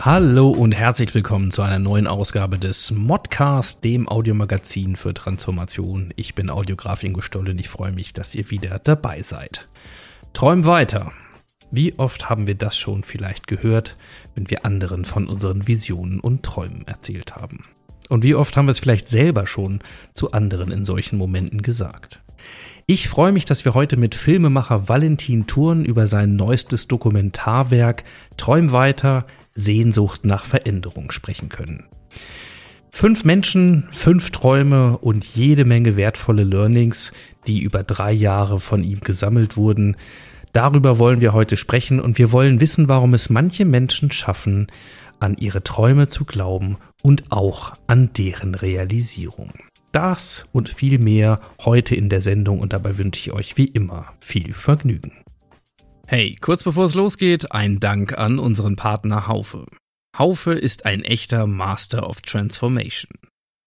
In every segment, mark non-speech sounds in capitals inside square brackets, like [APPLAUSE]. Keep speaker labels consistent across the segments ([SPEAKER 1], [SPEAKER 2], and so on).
[SPEAKER 1] Hallo und herzlich willkommen zu einer neuen Ausgabe des Modcast, dem Audiomagazin für Transformation. Ich bin Audiograf Ingo Stoll und ich freue mich, dass ihr wieder dabei seid. Träum weiter. Wie oft haben wir das schon vielleicht gehört, wenn wir anderen von unseren Visionen und Träumen erzählt haben? Und wie oft haben wir es vielleicht selber schon zu anderen in solchen Momenten gesagt? Ich freue mich, dass wir heute mit Filmemacher Valentin Thurn über sein neuestes Dokumentarwerk Träum weiter, Sehnsucht nach Veränderung sprechen können. Fünf Menschen, fünf Träume und jede Menge wertvolle Learnings, die über drei Jahre von ihm gesammelt wurden. Darüber wollen wir heute sprechen und wir wollen wissen, warum es manche Menschen schaffen, an ihre Träume zu glauben und auch an deren Realisierung. Das und viel mehr heute in der Sendung und dabei wünsche ich euch wie immer viel Vergnügen. Hey, kurz bevor es losgeht, ein Dank an unseren Partner Haufe. Haufe ist ein echter Master of Transformation.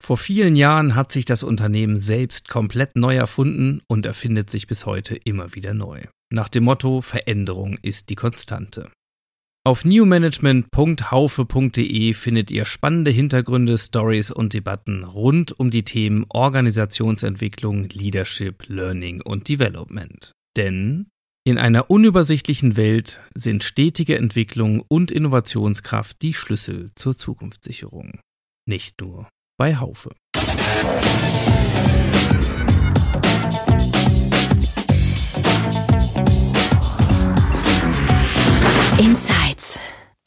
[SPEAKER 1] Vor vielen Jahren hat sich das Unternehmen selbst komplett neu erfunden und erfindet sich bis heute immer wieder neu. Nach dem Motto Veränderung ist die Konstante. Auf newmanagement.haufe.de findet ihr spannende Hintergründe, Stories und Debatten rund um die Themen Organisationsentwicklung, Leadership, Learning und Development. Denn in einer unübersichtlichen Welt sind stetige Entwicklung und Innovationskraft die Schlüssel zur Zukunftssicherung. Nicht nur bei Haufe.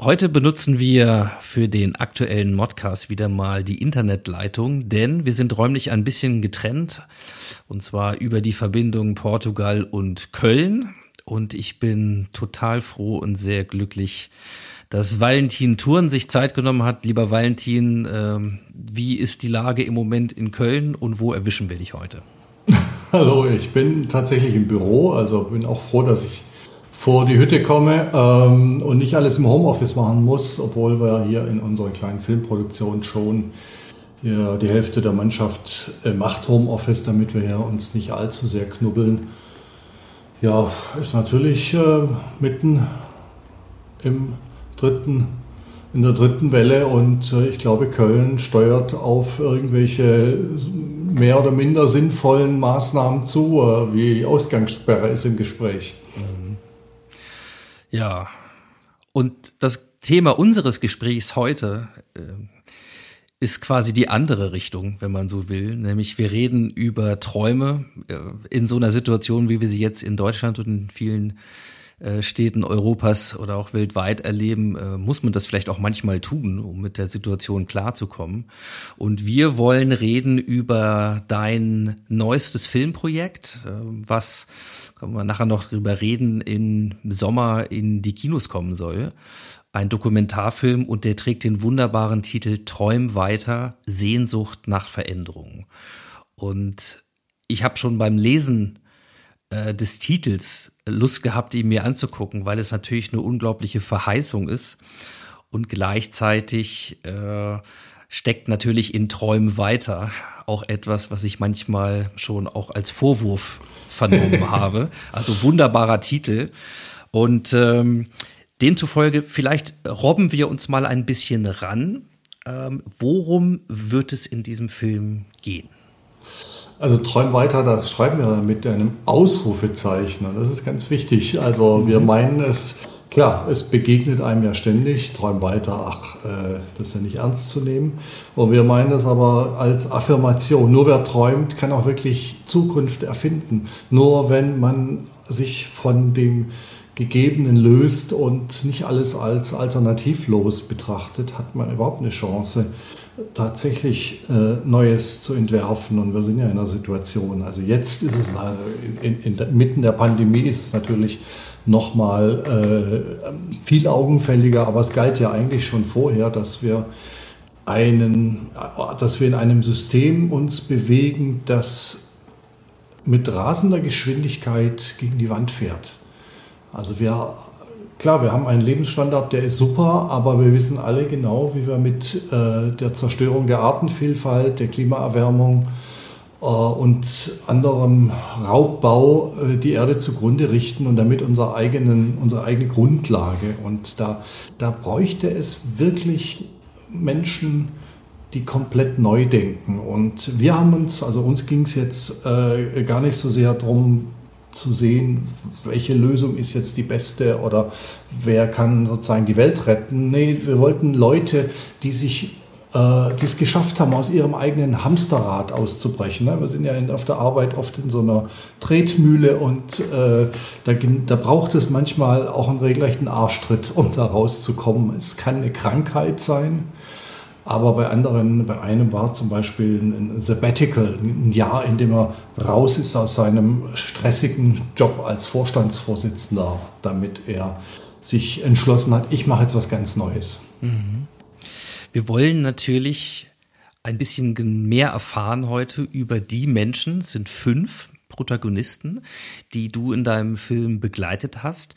[SPEAKER 1] Heute benutzen wir für den aktuellen Modcast wieder mal die Internetleitung, denn wir sind räumlich ein bisschen getrennt und zwar über die Verbindung Portugal und Köln. Und ich bin total froh und sehr glücklich, dass Valentin Thurn sich Zeit genommen hat. Lieber Valentin, ähm, wie ist die Lage im Moment in Köln und wo erwischen wir dich heute? [LAUGHS]
[SPEAKER 2] Hallo, ich bin tatsächlich im Büro, also bin auch froh, dass ich vor die Hütte komme ähm, und nicht alles im Homeoffice machen muss, obwohl wir hier in unserer kleinen Filmproduktion schon ja, die Hälfte der Mannschaft äh, macht Homeoffice, damit wir ja uns nicht allzu sehr knubbeln. Ja, ist natürlich äh, mitten im dritten, in der dritten Welle und äh, ich glaube, Köln steuert auf irgendwelche mehr oder minder sinnvollen Maßnahmen zu, äh, wie Ausgangssperre ist im Gespräch.
[SPEAKER 1] Ja, und das Thema unseres Gesprächs heute äh, ist quasi die andere Richtung, wenn man so will. Nämlich wir reden über Träume äh, in so einer Situation, wie wir sie jetzt in Deutschland und in vielen äh, Städten Europas oder auch weltweit erleben, äh, muss man das vielleicht auch manchmal tun, um mit der Situation klarzukommen. Und wir wollen reden über dein neuestes Filmprojekt, äh, was, können wir nachher noch drüber reden, im Sommer in die Kinos kommen soll. Ein Dokumentarfilm und der trägt den wunderbaren Titel Träum weiter, Sehnsucht nach Veränderung. Und ich habe schon beim Lesen äh, des Titels Lust gehabt, ihn mir anzugucken, weil es natürlich eine unglaubliche Verheißung ist. Und gleichzeitig äh, steckt natürlich in Träumen weiter auch etwas, was ich manchmal schon auch als Vorwurf vernommen [LAUGHS] habe. Also wunderbarer Titel. Und ähm, demzufolge, vielleicht robben wir uns mal ein bisschen ran. Ähm, worum wird es in diesem Film gehen?
[SPEAKER 2] Also träum weiter, das schreiben wir mit einem Ausrufezeichen. Und das ist ganz wichtig. Also wir meinen es, klar, es begegnet einem ja ständig, träum weiter, ach, äh, das ist ja nicht ernst zu nehmen. Und wir meinen es aber als Affirmation. Nur wer träumt, kann auch wirklich Zukunft erfinden. Nur wenn man sich von dem Gegebenen löst und nicht alles als alternativlos betrachtet, hat man überhaupt eine Chance, tatsächlich äh, Neues zu entwerfen. Und wir sind ja in einer Situation, also jetzt ist es in, in, in, mitten der Pandemie ist es natürlich nochmal äh, viel augenfälliger, aber es galt ja eigentlich schon vorher, dass wir einen, dass wir in einem System uns bewegen, das mit rasender Geschwindigkeit gegen die Wand fährt. Also wir, klar, wir haben einen Lebensstandard, der ist super, aber wir wissen alle genau, wie wir mit äh, der Zerstörung der Artenvielfalt, der Klimaerwärmung äh, und anderem Raubbau äh, die Erde zugrunde richten und damit unsere, eigenen, unsere eigene Grundlage. Und da, da bräuchte es wirklich Menschen, die komplett neu denken. Und wir haben uns, also uns ging es jetzt äh, gar nicht so sehr darum zu sehen, welche Lösung ist jetzt die beste oder wer kann sozusagen die Welt retten. Nee, wir wollten Leute, die sich äh, die es geschafft haben, aus ihrem eigenen Hamsterrad auszubrechen. Ne? Wir sind ja auf der Arbeit oft in so einer Tretmühle und äh, da, da, braucht es manchmal auch einen regelrechten Arschtritt, um da rauszukommen. Es kann eine Krankheit sein, aber bei anderen, bei einem war zum Beispiel ein Sabbatical, ein Jahr, in dem er raus ist aus seinem stressigen Job als Vorstandsvorsitzender, damit er sich entschlossen hat, ich mache jetzt was ganz Neues. Mhm.
[SPEAKER 1] Wir wollen natürlich ein bisschen mehr erfahren heute über die Menschen, es sind fünf Protagonisten, die du in deinem Film begleitet hast.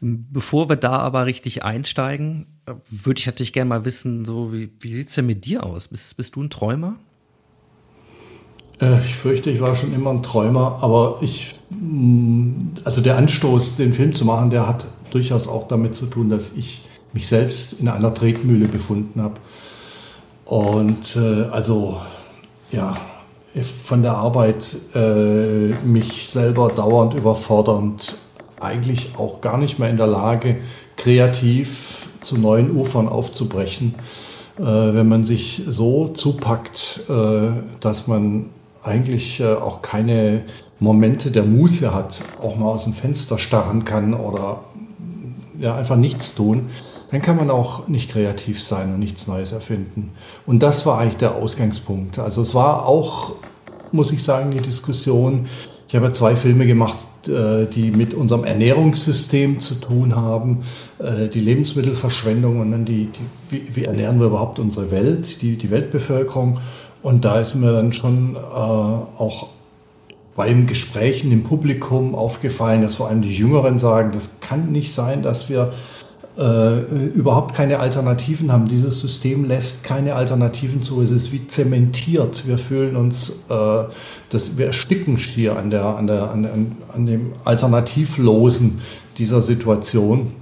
[SPEAKER 1] Bevor wir da aber richtig einsteigen, würde ich natürlich gerne mal wissen, so wie, wie sieht es denn mit dir aus? Bist, bist du ein Träumer?
[SPEAKER 2] Äh, ich fürchte, ich war schon immer ein Träumer, aber ich, mm, also der Anstoß, den Film zu machen, der hat durchaus auch damit zu tun, dass ich mich selbst in einer Tretmühle befunden habe. Und äh, also, ja, von der Arbeit äh, mich selber dauernd überfordernd, eigentlich auch gar nicht mehr in der Lage, kreativ zu neuen Ufern aufzubrechen, äh, wenn man sich so zupackt, äh, dass man eigentlich äh, auch keine Momente der Muße hat, auch mal aus dem Fenster starren kann oder ja, einfach nichts tun dann kann man auch nicht kreativ sein und nichts Neues erfinden. Und das war eigentlich der Ausgangspunkt. Also es war auch, muss ich sagen, die Diskussion. Ich habe zwei Filme gemacht, äh, die mit unserem Ernährungssystem zu tun haben, äh, die Lebensmittelverschwendung und dann die, die wie, ernähren wir überhaupt unsere Welt, die, die Weltbevölkerung. Und da ist mir dann schon äh, auch beim Gesprächen im Publikum aufgefallen, dass vor allem die Jüngeren sagen, das kann nicht sein, dass wir äh, überhaupt keine Alternativen haben. Dieses System lässt keine Alternativen zu. Es ist wie zementiert. Wir fühlen uns, äh, das, wir ersticken schier an, der, an, der, an, an dem Alternativlosen dieser Situation.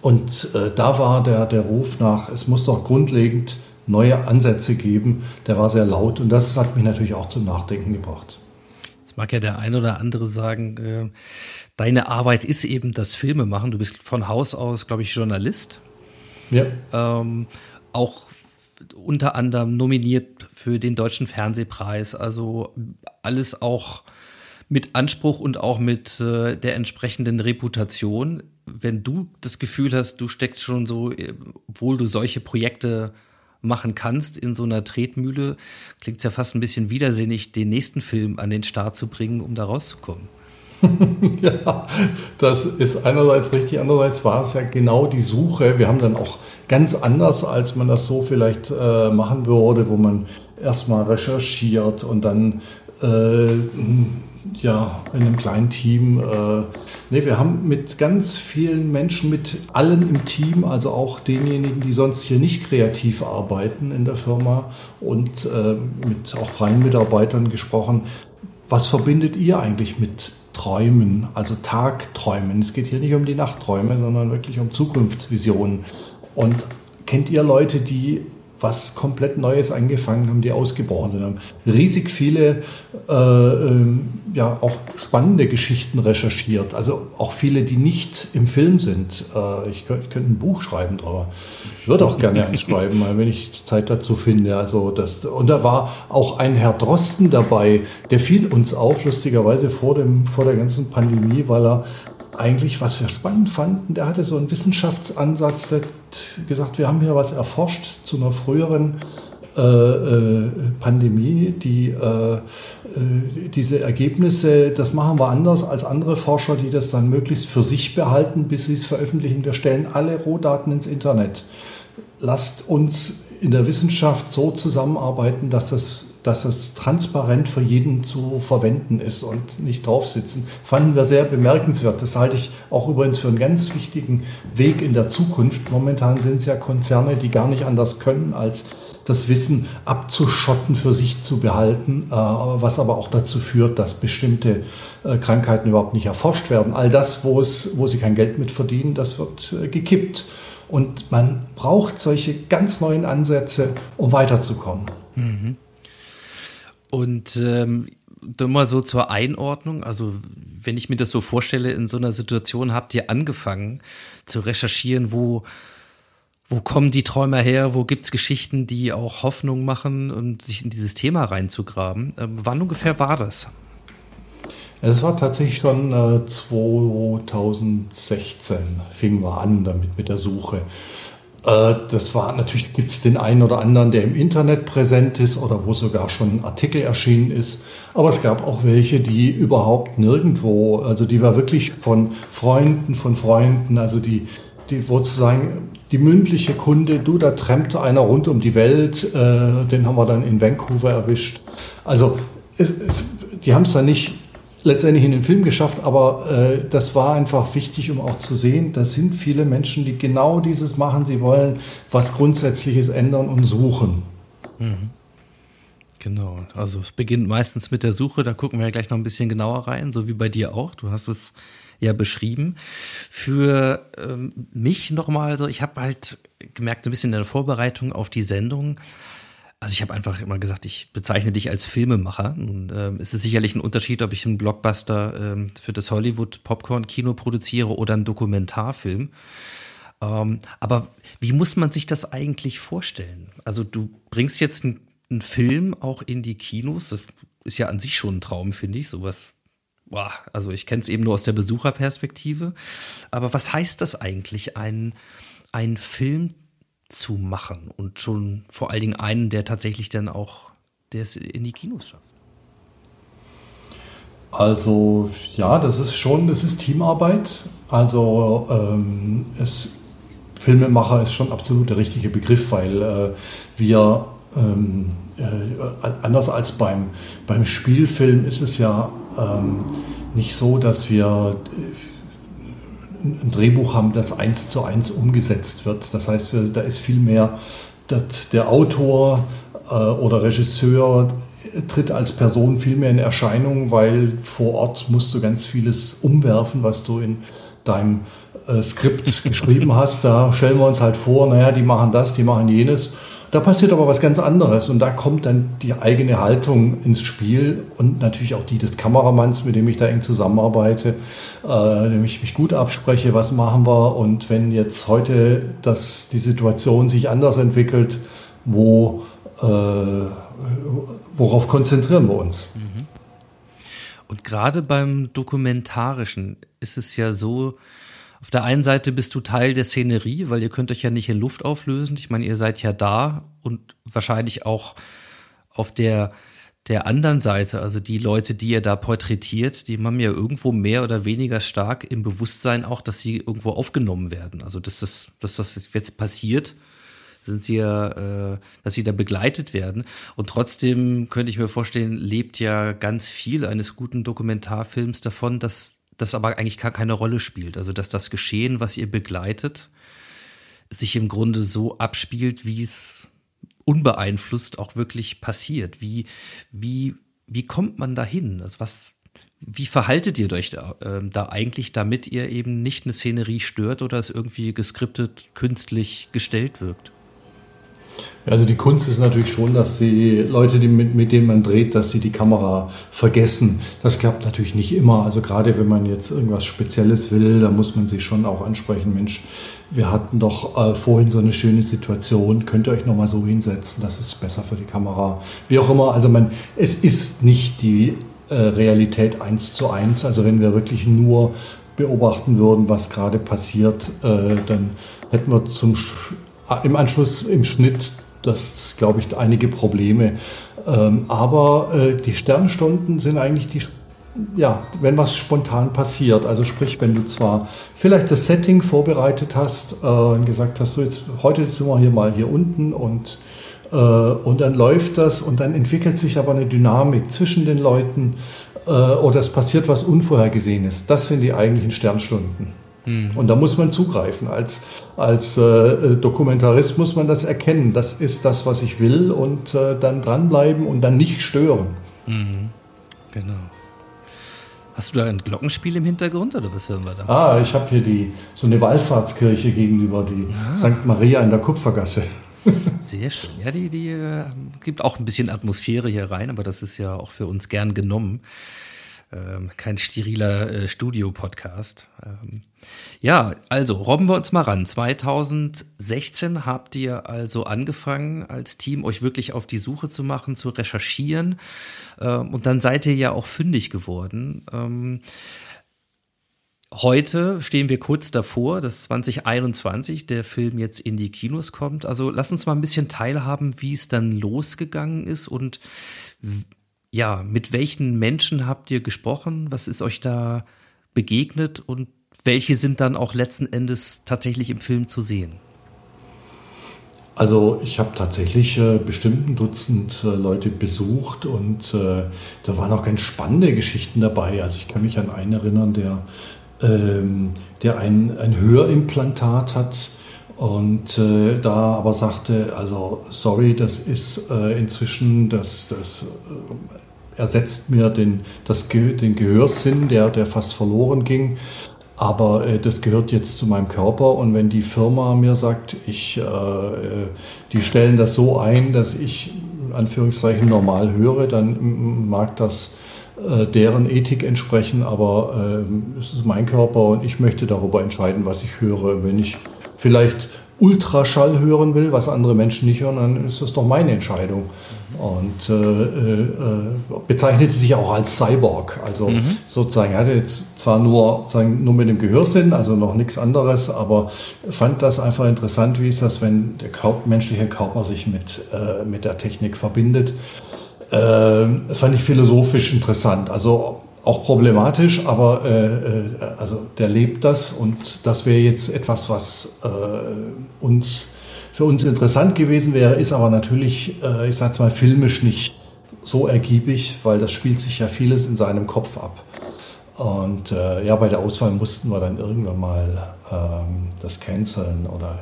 [SPEAKER 2] Und äh, da war der, der Ruf nach, es muss doch grundlegend neue Ansätze geben, der war sehr laut und das hat mich natürlich auch zum Nachdenken gebracht.
[SPEAKER 1] Mag ja der ein oder andere sagen, äh, deine Arbeit ist eben das Filme machen. Du bist von Haus aus, glaube ich, Journalist. Ja. Ähm, auch unter anderem nominiert für den Deutschen Fernsehpreis. Also alles auch mit Anspruch und auch mit äh, der entsprechenden Reputation. Wenn du das Gefühl hast, du steckst schon so, äh, obwohl du solche Projekte machen kannst in so einer Tretmühle, klingt es ja fast ein bisschen widersinnig, den nächsten Film an den Start zu bringen, um da rauszukommen. [LAUGHS]
[SPEAKER 2] ja, das ist einerseits richtig, andererseits war es ja genau die Suche. Wir haben dann auch ganz anders, als man das so vielleicht äh, machen würde, wo man erstmal recherchiert und dann äh, ja, in einem kleinen Team. Äh, nee, wir haben mit ganz vielen Menschen, mit allen im Team, also auch denjenigen, die sonst hier nicht kreativ arbeiten in der Firma und äh, mit auch freien Mitarbeitern gesprochen. Was verbindet ihr eigentlich mit Träumen, also Tagträumen. Es geht hier nicht um die Nachtträume, sondern wirklich um Zukunftsvisionen. Und kennt ihr Leute, die was komplett Neues angefangen haben, die ausgebrochen sind, haben riesig viele, äh, äh, ja, auch spannende Geschichten recherchiert. Also auch viele, die nicht im Film sind. Äh, ich, könnte, ich könnte ein Buch schreiben drüber. Ich würde auch gerne eins schreiben, wenn ich Zeit dazu finde. Also das, und da war auch ein Herr Drosten dabei, der fiel uns auf, lustigerweise vor, dem, vor der ganzen Pandemie, weil er eigentlich, was wir spannend fanden, der hatte so einen Wissenschaftsansatz, der gesagt, wir haben hier was erforscht zu einer früheren äh, äh, Pandemie, die, äh, äh, diese Ergebnisse, das machen wir anders als andere Forscher, die das dann möglichst für sich behalten, bis sie es veröffentlichen. Wir stellen alle Rohdaten ins Internet. Lasst uns in der Wissenschaft so zusammenarbeiten, dass das, dass das transparent für jeden zu verwenden ist und nicht draufsitzen. Fanden wir sehr bemerkenswert. Das halte ich auch übrigens für einen ganz wichtigen Weg in der Zukunft. Momentan sind es ja Konzerne, die gar nicht anders können, als das Wissen abzuschotten, für sich zu behalten, äh, was aber auch dazu führt, dass bestimmte äh, Krankheiten überhaupt nicht erforscht werden. All das, wo, es, wo sie kein Geld mit verdienen, das wird äh, gekippt. Und man braucht solche ganz neuen Ansätze, um weiterzukommen. Mhm.
[SPEAKER 1] Und ähm, mal so zur Einordnung, also wenn ich mir das so vorstelle, in so einer Situation habt ihr angefangen zu recherchieren, wo wo kommen die Träumer her? Wo gibt's Geschichten, die auch Hoffnung machen und sich in dieses Thema reinzugraben? Ähm, wann ungefähr war das?
[SPEAKER 2] Es war tatsächlich schon äh, 2016 fingen wir an damit mit der Suche. Äh, das war natürlich gibt es den einen oder anderen, der im Internet präsent ist oder wo sogar schon ein Artikel erschienen ist. Aber es gab auch welche, die überhaupt nirgendwo, also die war wirklich von Freunden, von Freunden, also die die sozusagen die mündliche Kunde, du, da tremmte einer rund um die Welt, äh, den haben wir dann in Vancouver erwischt. Also es, es, die haben es dann nicht letztendlich in den Film geschafft, aber äh, das war einfach wichtig, um auch zu sehen, da sind viele Menschen, die genau dieses machen, sie wollen was Grundsätzliches ändern und suchen. Mhm.
[SPEAKER 1] Genau, also es beginnt meistens mit der Suche, da gucken wir ja gleich noch ein bisschen genauer rein, so wie bei dir auch. Du hast es ja beschrieben. Für ähm, mich nochmal so, ich habe halt gemerkt, so ein bisschen in der Vorbereitung auf die Sendung, also ich habe einfach immer gesagt, ich bezeichne dich als Filmemacher. Und, ähm, es ist sicherlich ein Unterschied, ob ich einen Blockbuster ähm, für das Hollywood Popcorn Kino produziere oder einen Dokumentarfilm. Ähm, aber wie muss man sich das eigentlich vorstellen? Also du bringst jetzt einen Film auch in die Kinos. Das ist ja an sich schon ein Traum, finde ich. Sowas boah, also ich kenne es eben nur aus der Besucherperspektive. Aber was heißt das eigentlich, einen, einen Film zu machen und schon vor allen Dingen einen, der tatsächlich dann auch der in die Kinos schafft?
[SPEAKER 2] Also ja, das ist schon, das ist Teamarbeit. Also ähm, es, Filmemacher ist schon absolut der richtige Begriff, weil äh, wir ähm, äh, anders als beim, beim Spielfilm ist es ja ähm, nicht so, dass wir äh, ein Drehbuch haben, das eins zu eins umgesetzt wird. Das heißt, da ist viel mehr der Autor äh, oder Regisseur tritt als Person viel mehr in Erscheinung, weil vor Ort musst du ganz vieles umwerfen, was du in deinem äh, Skript [LAUGHS] geschrieben hast. Da stellen wir uns halt vor, naja, die machen das, die machen jenes. Da passiert aber was ganz anderes und da kommt dann die eigene Haltung ins Spiel und natürlich auch die des Kameramanns, mit dem ich da eng zusammenarbeite, äh, dem ich mich gut abspreche, was machen wir und wenn jetzt heute das, die Situation sich anders entwickelt, wo, äh, worauf konzentrieren wir uns? Mhm.
[SPEAKER 1] Und gerade beim Dokumentarischen ist es ja so, auf der einen Seite bist du Teil der Szenerie, weil ihr könnt euch ja nicht in Luft auflösen. Ich meine, ihr seid ja da und wahrscheinlich auch auf der der anderen Seite, also die Leute, die ihr da porträtiert, die haben ja irgendwo mehr oder weniger stark im Bewusstsein auch, dass sie irgendwo aufgenommen werden. Also dass das, dass das jetzt passiert, sind sie ja, äh, dass sie da begleitet werden. Und trotzdem könnte ich mir vorstellen, lebt ja ganz viel eines guten Dokumentarfilms davon, dass das aber eigentlich gar keine Rolle spielt. Also dass das Geschehen, was ihr begleitet, sich im Grunde so abspielt, wie es unbeeinflusst auch wirklich passiert. Wie, wie, wie kommt man dahin? Also was, wie verhaltet ihr euch da, äh, da eigentlich, damit ihr eben nicht eine Szenerie stört oder es irgendwie geskriptet, künstlich gestellt wirkt?
[SPEAKER 2] Also die Kunst ist natürlich schon, dass die Leute, die mit, mit denen man dreht, dass sie die Kamera vergessen. Das klappt natürlich nicht immer. Also gerade wenn man jetzt irgendwas Spezielles will, da muss man sich schon auch ansprechen, Mensch, wir hatten doch äh, vorhin so eine schöne Situation, könnt ihr euch nochmal so hinsetzen, das ist besser für die Kamera. Wie auch immer, also man, es ist nicht die äh, Realität eins zu eins. Also wenn wir wirklich nur beobachten würden, was gerade passiert, äh, dann hätten wir zum im Anschluss im Schnitt, das glaube ich, einige Probleme. Ähm, aber äh, die Sternstunden sind eigentlich die, ja, wenn was spontan passiert. Also sprich, wenn du zwar vielleicht das Setting vorbereitet hast äh, und gesagt hast, so jetzt heute sind wir hier mal hier unten und Äh, und dann läuft das und dann entwickelt sich aber eine Dynamik zwischen den Leuten äh, oder es passiert was Unvorhergesehenes. Das sind die eigentlichen Sternstunden. Mhm. Und da muss man zugreifen. Als, als äh, Dokumentarist muss man das erkennen. Das ist das, was ich will und äh, dann dranbleiben und dann nicht stören. Mhm.
[SPEAKER 1] Genau. Hast du da ein Glockenspiel im Hintergrund oder was hören wir da?
[SPEAKER 2] Ah, ich habe hier die, so eine Wallfahrtskirche gegenüber, die ah. St. Maria in der Kupfergasse. [LAUGHS]
[SPEAKER 1] Sehr schön. Ja, die, die äh, gibt auch ein bisschen Atmosphäre hier rein, aber das ist ja auch für uns gern genommen. Ähm, kein steriler äh, Studio-Podcast. Ähm, ja, also robben wir uns mal ran. 2016 habt ihr also angefangen als Team, euch wirklich auf die Suche zu machen, zu recherchieren. Ähm, und dann seid ihr ja auch fündig geworden. Ähm, Heute stehen wir kurz davor, dass 2021 der Film jetzt in die Kinos kommt. Also lass uns mal ein bisschen teilhaben, wie es dann losgegangen ist und ja, mit welchen Menschen habt ihr gesprochen? Was ist euch da begegnet und welche sind dann auch letzten Endes tatsächlich im Film zu sehen?
[SPEAKER 2] Also ich habe tatsächlich äh, bestimmt ein Dutzend äh, Leute besucht und äh, da waren auch ganz spannende Geschichten dabei. Also ich kann mich an einen erinnern, der, ähm, der ein, ein Hörimplantat hat und äh, da aber sagte, also sorry, das ist äh, inzwischen, das, das äh, ersetzt mir den, das, den Gehörsinn, der, der fast verloren ging. Aber äh, das gehört jetzt zu meinem Körper und wenn die Firma mir sagt, ich, äh, äh die stellen das so ein, dass ich Anführungszeichen normal höre, dann mag das äh, deren Ethik entsprechen, aber äh, es ist mein Körper und ich möchte darüber entscheiden, was ich höre. Wenn ich vielleicht Ultraschall hören will, was andere Menschen nicht hören, dann ist das doch meine Entscheidung. Und äh, äh, bezeichnete sich auch als Cyborg. Also mhm. sozusagen, er hatte jetzt zwar nur, sagen, nur mit dem Gehörsinn, also noch nichts anderes, aber fand das einfach interessant, wie ist das, wenn der Körper, menschliche Körper sich mit, äh, mit der Technik verbindet. Äh, das fand ich philosophisch interessant. Also auch problematisch, aber äh, äh, also der lebt das und das wäre jetzt etwas, was äh, uns für uns interessant gewesen wäre, ist aber natürlich, äh, ich sage mal, filmisch nicht so ergiebig, weil das spielt sich ja vieles in seinem Kopf ab. Und äh, ja, bei der Auswahl mussten wir dann irgendwann mal ähm, das canceln oder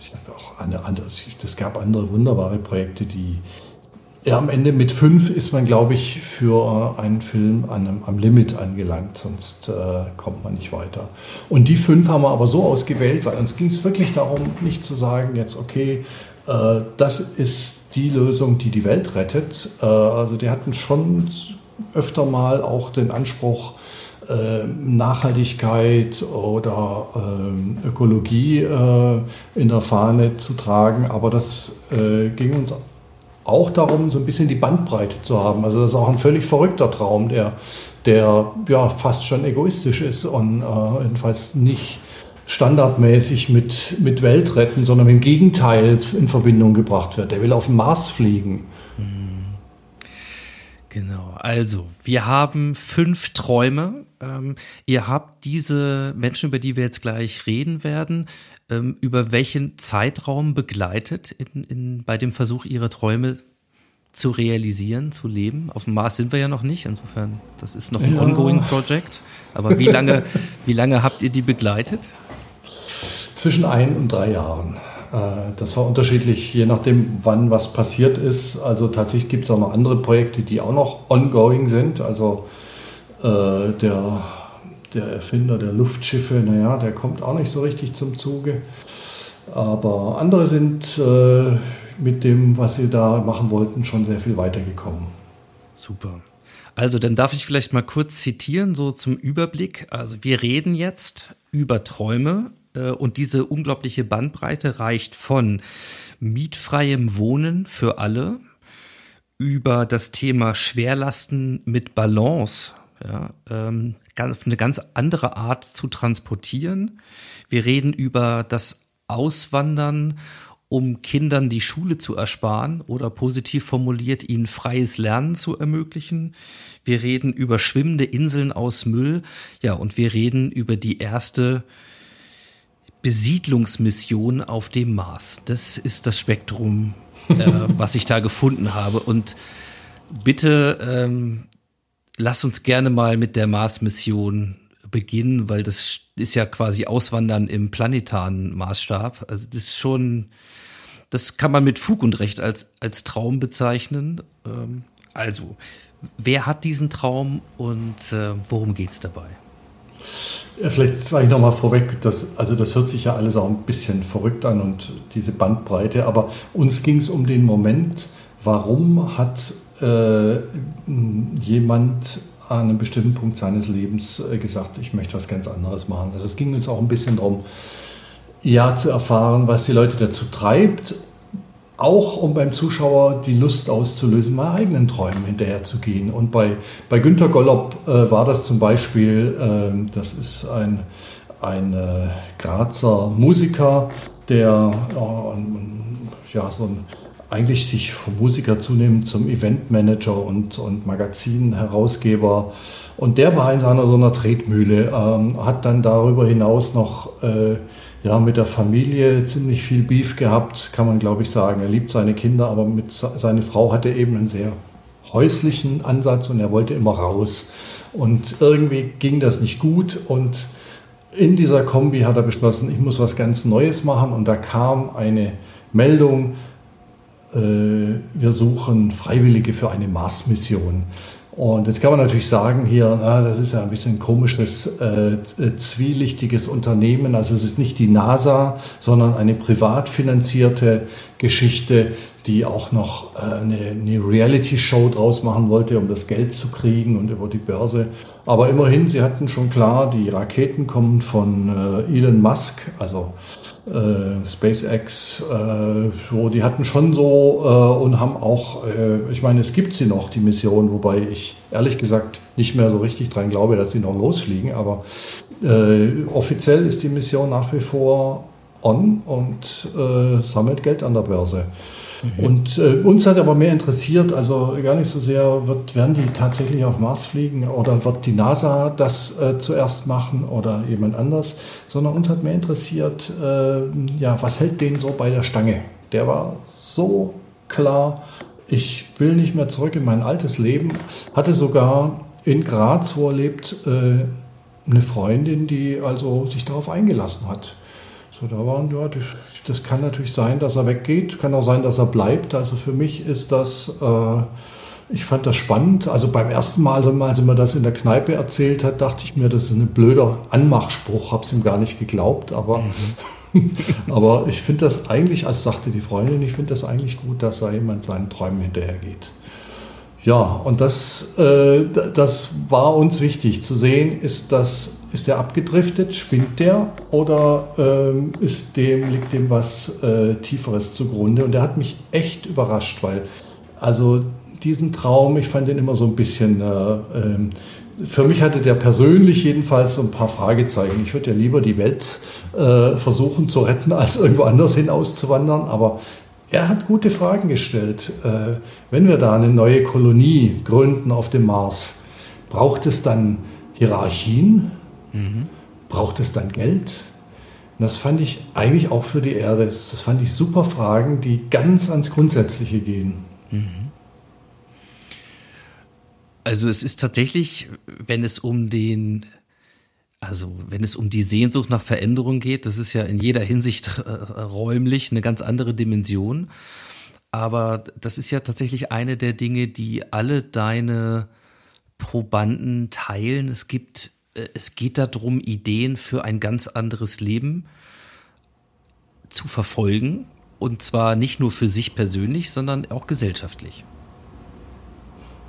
[SPEAKER 2] ich glaube auch eine, es gab andere wunderbare Projekte, die ja, am Ende mit fünf ist man, glaube ich, für einen Film an am Limit angelangt, sonst äh, kommt man nicht weiter. Und die fünf haben wir aber so ausgewählt, weil uns ging es wirklich darum, nicht zu sagen, jetzt, okay, äh, das ist die Lösung, die die Welt rettet. Äh, also die hatten schon öfter mal auch den Anspruch, äh, Nachhaltigkeit oder ähm, Ökologie äh, in der Fahne zu tragen, aber das äh, ging uns auch darum, so ein bisschen die Bandbreite zu haben. Also das ist auch ein völlig verrückter Traum, der, der ja fast schon egoistisch ist und äh, jedenfalls nicht standardmäßig mit, mit Weltretten, sondern im Gegenteil in Verbindung gebracht wird. Der will auf den Mars fliegen.
[SPEAKER 1] Genau, also wir haben fünf Träume. Ähm, ihr habt diese Menschen, über die wir jetzt gleich reden werden, ähm, über welchen Zeitraum begleitet in, in, bei dem Versuch, ihre Träume zu realisieren, zu leben. Auf dem Mars sind wir ja noch nicht, insofern, das ist noch ein ja. ongoing Project. Aber wie lange, [LAUGHS] wie lange habt ihr die begleitet?
[SPEAKER 2] Zwischen ein und drei Jahren. Äh, das war unterschiedlich, je nachdem, wann was passiert ist. Also tatsächlich gibt es auch noch andere Projekte, die auch noch ongoing sind. Also äh, der der Erfinder der Luftschiffe, naja, der kommt auch nicht so richtig zum Zuge. Aber andere sind äh, mit dem, was sie da machen wollten, schon sehr viel weitergekommen.
[SPEAKER 1] Super. Also, dann darf ich vielleicht mal kurz zitieren, so zum Überblick. Also, wir reden jetzt über Träume äh, und diese unglaubliche Bandbreite reicht von mietfreiem Wohnen für alle über das Thema Schwerlasten mit Balance ja, ähm, ganz, eine ganz andere Art zu transportieren. Wir reden über das Auswandern, um Kindern die Schule zu ersparen oder positiv formuliert, ihnen freies Lernen zu ermöglichen. Wir reden über schwimmende Inseln aus Müll. Ja, und wir reden über die erste Besiedlungsmission auf dem Mars. Das ist das Spektrum äh, [LAUGHS] was ich da gefunden habe. Und bitte ähm, lass uns gerne mal mit der Mars-Mission beginnen, weil das ist ja quasi Auswandern im planetaren Maßstab. Also das ist schon, das kann man mit Fug und Recht als, als Traum bezeichnen. Ähm, also, wer hat diesen Traum und äh, worum geht es dabei?
[SPEAKER 2] Ja, vielleicht sage ich nochmal vorweg, dass, also das hört sich ja alles auch ein bisschen verrückt an und diese Bandbreite, aber uns ging es um den Moment, warum hat äh, jemand an einem bestimmten Punkt seines Lebens äh, gesagt, ich möchte was ganz anderes machen. Also es ging uns auch ein bisschen darum, ja zu erfahren, was die Leute dazu treibt, auch um beim Zuschauer die Lust auszulösen, mal eigenen Träumen hinterherzugehen. Und bei, bei Günter Gollop äh, war das zum Beispiel, äh, das ist ein, ein äh, Grazer Musiker, der ja, so ein eigentlich sich vom Musiker zunehmend zum Eventmanager und, und Magazinherausgeber. Und der war in seiner so einer Tretmühle, ähm, hat dann darüber hinaus noch äh, ja, mit der Familie ziemlich viel Beef gehabt, kann man glaube ich sagen. Er liebt seine Kinder, aber mit seine Frau hatte eben einen sehr häuslichen Ansatz und er wollte immer raus. Und irgendwie ging das nicht gut und in dieser Kombi hat er beschlossen, ich muss was ganz Neues machen und da kam eine Meldung, wir suchen Freiwillige für eine Mars-Mission. Und jetzt kann man natürlich sagen hier, na, das ist ja ein bisschen komisches, äh, äh, zwielichtiges Unternehmen. Also es ist nicht die NASA, sondern eine privat finanzierte Geschichte, die auch noch äh, eine, eine Reality-Show draus machen wollte, um das Geld zu kriegen und über die Börse. Aber immerhin, sie hatten schon klar, die Raketen kommen von äh, Elon Musk, also äh, SpaceX, äh, so, die hatten schon so äh, und haben auch, äh, ich meine, es gibt sie noch, die Mission, wobei ich ehrlich gesagt nicht mehr so richtig dran glaube, dass die noch losfliegen, aber äh, offiziell ist die Mission nach wie vor on und äh, sammelt Geld an der Börse. Mhm. Und äh, uns hat aber mehr interessiert, also gar nicht so sehr, wird, werden die tatsächlich auf Mars fliegen oder wird die NASA das äh, zuerst machen oder jemand anders, sondern uns hat mehr interessiert, äh, ja, was hält den so bei der Stange? Der war so klar, ich will nicht mehr zurück in mein altes Leben, hatte sogar in Graz, wo er lebt, äh, eine Freundin, die also sich darauf eingelassen hat. So, da waren ja, das kann natürlich sein, dass er weggeht, kann auch sein, dass er bleibt. Also für mich ist das, äh, ich fand das spannend. Also beim ersten Mal, als er mir das in der Kneipe erzählt hat, dachte ich mir, das ist ein blöder Anmachspruch, habe es ihm gar nicht geglaubt. Aber, mhm. [LAUGHS] aber ich finde das eigentlich, als sagte die Freundin, ich finde das eigentlich gut, dass da jemand seinen Träumen hinterhergeht. Ja, und das, äh, das war uns wichtig zu sehen, ist das ist der abgedriftet? Spinnt der? Oder ähm, ist dem, liegt dem was äh, Tieferes zugrunde? Und der hat mich echt überrascht, weil also diesen Traum, ich fand den immer so ein bisschen, äh, äh, für mich hatte der persönlich jedenfalls so ein paar Fragezeichen. Ich würde ja lieber die Welt äh, versuchen zu retten, als irgendwo anders hin auszuwandern. Aber er hat gute Fragen gestellt. Äh, wenn wir da eine neue Kolonie gründen auf dem Mars, braucht es dann Hierarchien? Mhm. Braucht es dann Geld? Und das fand ich eigentlich auch für die Erde, das fand ich super Fragen, die ganz ans Grundsätzliche gehen. Mhm.
[SPEAKER 1] Also es ist tatsächlich, wenn es um den, also wenn es um die Sehnsucht nach Veränderung geht, das ist ja in jeder Hinsicht [LAUGHS] räumlich eine ganz andere Dimension. Aber das ist ja tatsächlich eine der Dinge, die alle deine Probanden teilen. Es gibt es geht darum, Ideen für ein ganz anderes Leben zu verfolgen. Und zwar nicht nur für sich persönlich, sondern auch gesellschaftlich.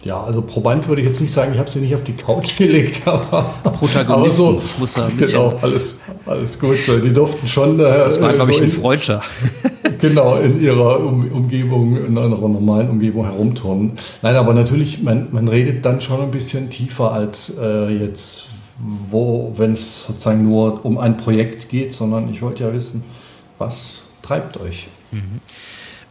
[SPEAKER 2] Ja, also Proband würde ich jetzt nicht sagen, ich habe sie nicht auf die Couch [LAUGHS] gelegt, aber
[SPEAKER 1] Protagonist. so, ich muss da ein bisschen.
[SPEAKER 2] Genau, alles, alles gut. Die durften schon. Äh,
[SPEAKER 1] das war, glaube so ich, ein Freudscher. [LAUGHS]
[SPEAKER 2] genau, in ihrer um Umgebung, in einer normalen Umgebung herumturnen. Nein, aber natürlich, man, man redet dann schon ein bisschen tiefer als äh, jetzt wo, wenn es sozusagen nur um ein Projekt geht, sondern ich wollte ja wissen, was treibt euch? Mhm.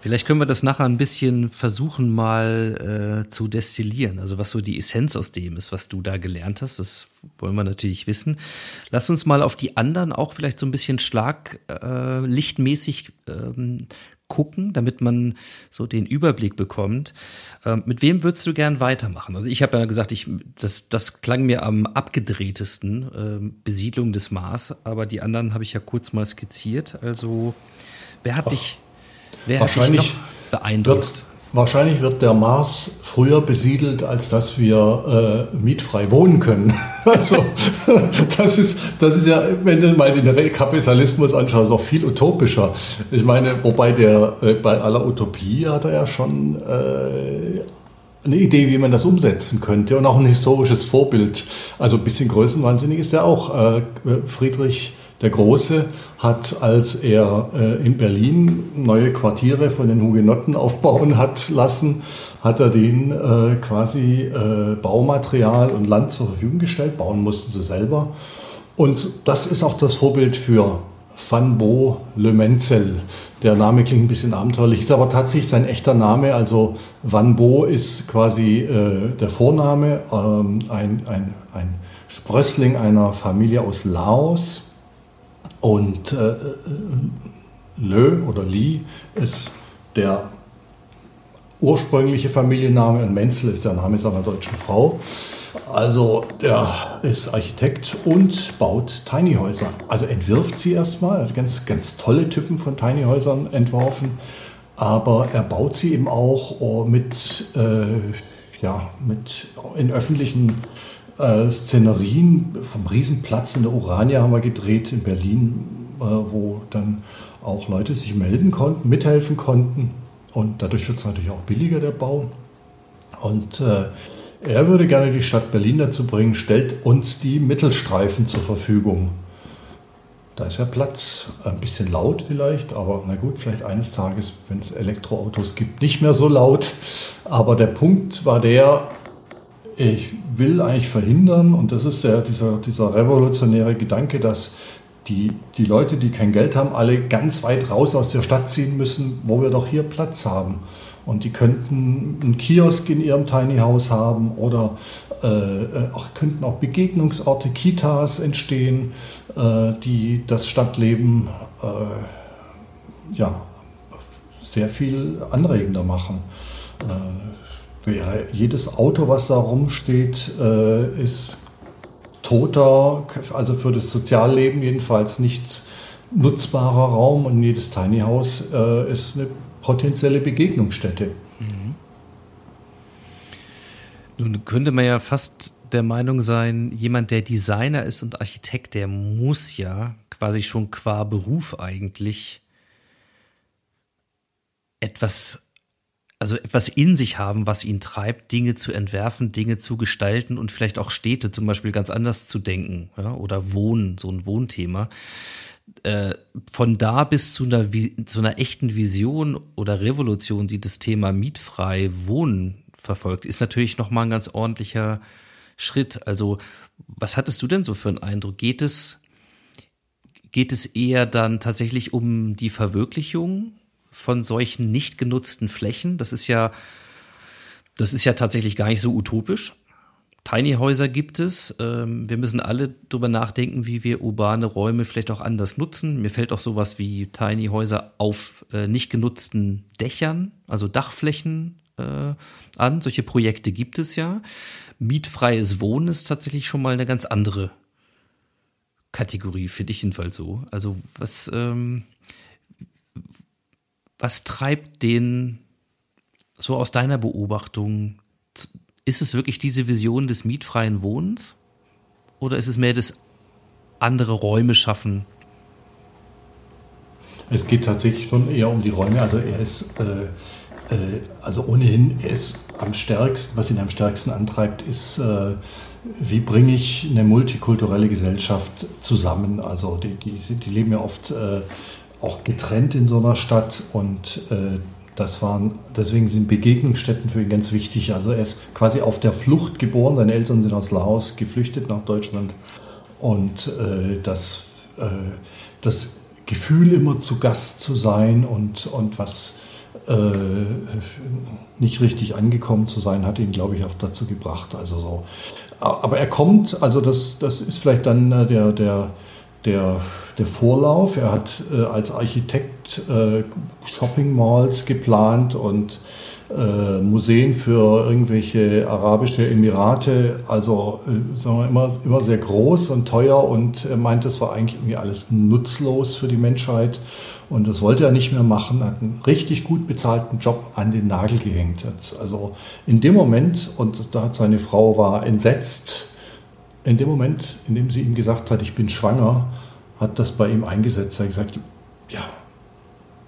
[SPEAKER 1] Vielleicht können wir das nachher ein bisschen versuchen mal äh, zu destillieren. Also was so die Essenz aus dem ist, was du da gelernt hast, das wollen wir natürlich wissen. Lass uns mal auf die anderen auch vielleicht so ein bisschen schlaglichtmäßig äh, ähm, gucken, damit man so den Überblick bekommt. Ähm, mit wem würdest du gern weitermachen? Also ich habe ja gesagt, ich, das, das klang mir am abgedrehtesten, äh, Besiedlung des Mars, aber die anderen habe ich ja kurz mal skizziert. Also wer hat Ach, dich, wer hat dich noch beeindruckt?
[SPEAKER 2] Wahrscheinlich wird der Mars früher besiedelt, als dass wir äh, mietfrei wohnen können. [LAUGHS] also das ist, das ist ja, wenn du mal den Kapitalismus anschaust, auch viel utopischer. Ich meine, wobei der äh, bei aller Utopie hat er ja schon äh, eine Idee, wie man das umsetzen könnte und auch ein historisches Vorbild. Also ein bisschen größenwahnsinnig ist er auch. Äh, Friedrich der Große hat, als er äh, in Berlin neue Quartiere von den Hugenotten aufbauen hat lassen, hat er denen äh, quasi äh, Baumaterial und Land zur Verfügung gestellt. Bauen mussten sie selber. Und das ist auch das Vorbild für Van Bo Le Menzel. Der Name klingt ein bisschen abenteuerlich, ist aber tatsächlich sein echter Name. Also Van Bo ist quasi äh, der Vorname, ähm, ein, ein, ein Sprössling einer Familie aus Laos und äh, Lö oder Li ist der ursprüngliche Familienname und Menzel ist der Name seiner deutschen Frau. Also der ist Architekt und baut Tiny Häuser. Also entwirft sie erstmal, er hat ganz, ganz tolle Typen von Tiny Häusern entworfen, aber er baut sie eben auch mit, äh, ja, mit in öffentlichen äh, Szenerien vom Riesenplatz in der Urania haben wir gedreht in Berlin, äh, wo dann auch Leute sich melden konnten, mithelfen konnten. Und dadurch wird es natürlich auch billiger, der Bau. Und äh, er würde gerne die Stadt Berlin dazu bringen, stellt uns die Mittelstreifen zur Verfügung. Da ist ja Platz, ein bisschen laut vielleicht, aber na gut, vielleicht eines Tages, wenn es Elektroautos gibt, nicht mehr so laut. Aber der Punkt war der, ich will eigentlich verhindern, und das ist ja dieser, dieser revolutionäre Gedanke, dass die, die Leute, die kein Geld haben, alle ganz weit raus aus der Stadt ziehen müssen, wo wir doch hier Platz haben. Und die könnten einen Kiosk in ihrem Tiny House haben oder äh, äh auch, könnten auch Begegnungsorte, Kitas entstehen, äh, die das Stadtleben äh, ja, sehr viel anregender machen. Ja, jedes Auto, was da rumsteht, äh, ist toter, also für das Sozialleben jedenfalls nicht nutzbarer Raum und jedes Tiny House äh, ist eine potenzielle Begegnungsstätte. Mhm.
[SPEAKER 1] Nun könnte man ja fast der Meinung sein, jemand, der Designer ist und Architekt, der muss ja quasi schon qua Beruf eigentlich etwas also etwas in sich haben, was ihn treibt, Dinge zu entwerfen, Dinge zu gestalten und vielleicht auch Städte zum Beispiel ganz anders zu denken ja, oder Wohnen, so ein Wohnthema. Äh, von da bis zu einer, zu einer echten Vision oder Revolution, die das Thema mietfrei Wohnen verfolgt, ist natürlich nochmal ein ganz ordentlicher Schritt. Also was hattest du denn so für einen Eindruck? Geht es, geht es eher dann tatsächlich um die Verwirklichung von solchen nicht genutzten Flächen. Das ist ja, das ist ja tatsächlich gar nicht so utopisch. Tiny Häuser gibt es. Ähm, wir müssen alle darüber nachdenken, wie wir urbane Räume vielleicht auch anders nutzen. Mir fällt auch sowas wie Tiny Häuser auf äh, nicht genutzten Dächern, also Dachflächen äh, an. Solche Projekte gibt es ja. Mietfreies Wohnen ist tatsächlich schon mal eine ganz andere Kategorie, finde ich jedenfalls so. Also was, ähm, was treibt den so aus deiner Beobachtung? Ist es wirklich diese Vision des mietfreien Wohnens? Oder ist es mehr das andere Räume schaffen?
[SPEAKER 2] Es geht tatsächlich schon eher um die Räume. Also er ist, äh, äh, also ohnehin, er ist am stärksten, was ihn am stärksten antreibt, ist, äh, wie bringe ich eine multikulturelle Gesellschaft zusammen? Also die, die, die leben ja oft äh, auch getrennt in so einer Stadt und äh, das waren, deswegen sind Begegnungsstätten für ihn ganz wichtig. Also er ist quasi auf der Flucht geboren, seine Eltern sind aus Laos geflüchtet nach Deutschland und äh, das, äh, das Gefühl immer zu Gast zu sein und, und was äh, nicht richtig angekommen zu sein, hat ihn, glaube ich, auch dazu gebracht. Also so. Aber er kommt, also das, das ist vielleicht dann äh, der, der, der, der Vorlauf. Er hat äh, als Architekt äh, Shopping Malls geplant und äh, Museen für irgendwelche arabische Emirate, also äh, sagen wir immer, immer sehr groß und teuer und er meint, das war eigentlich irgendwie alles nutzlos für die Menschheit und das wollte er nicht mehr machen, hat einen richtig gut bezahlten Job an den Nagel gehängt. Also in dem Moment, und da hat seine Frau war entsetzt, in dem Moment, in dem sie ihm gesagt hat, ich bin schwanger, hat das bei ihm eingesetzt. Er hat gesagt, ja,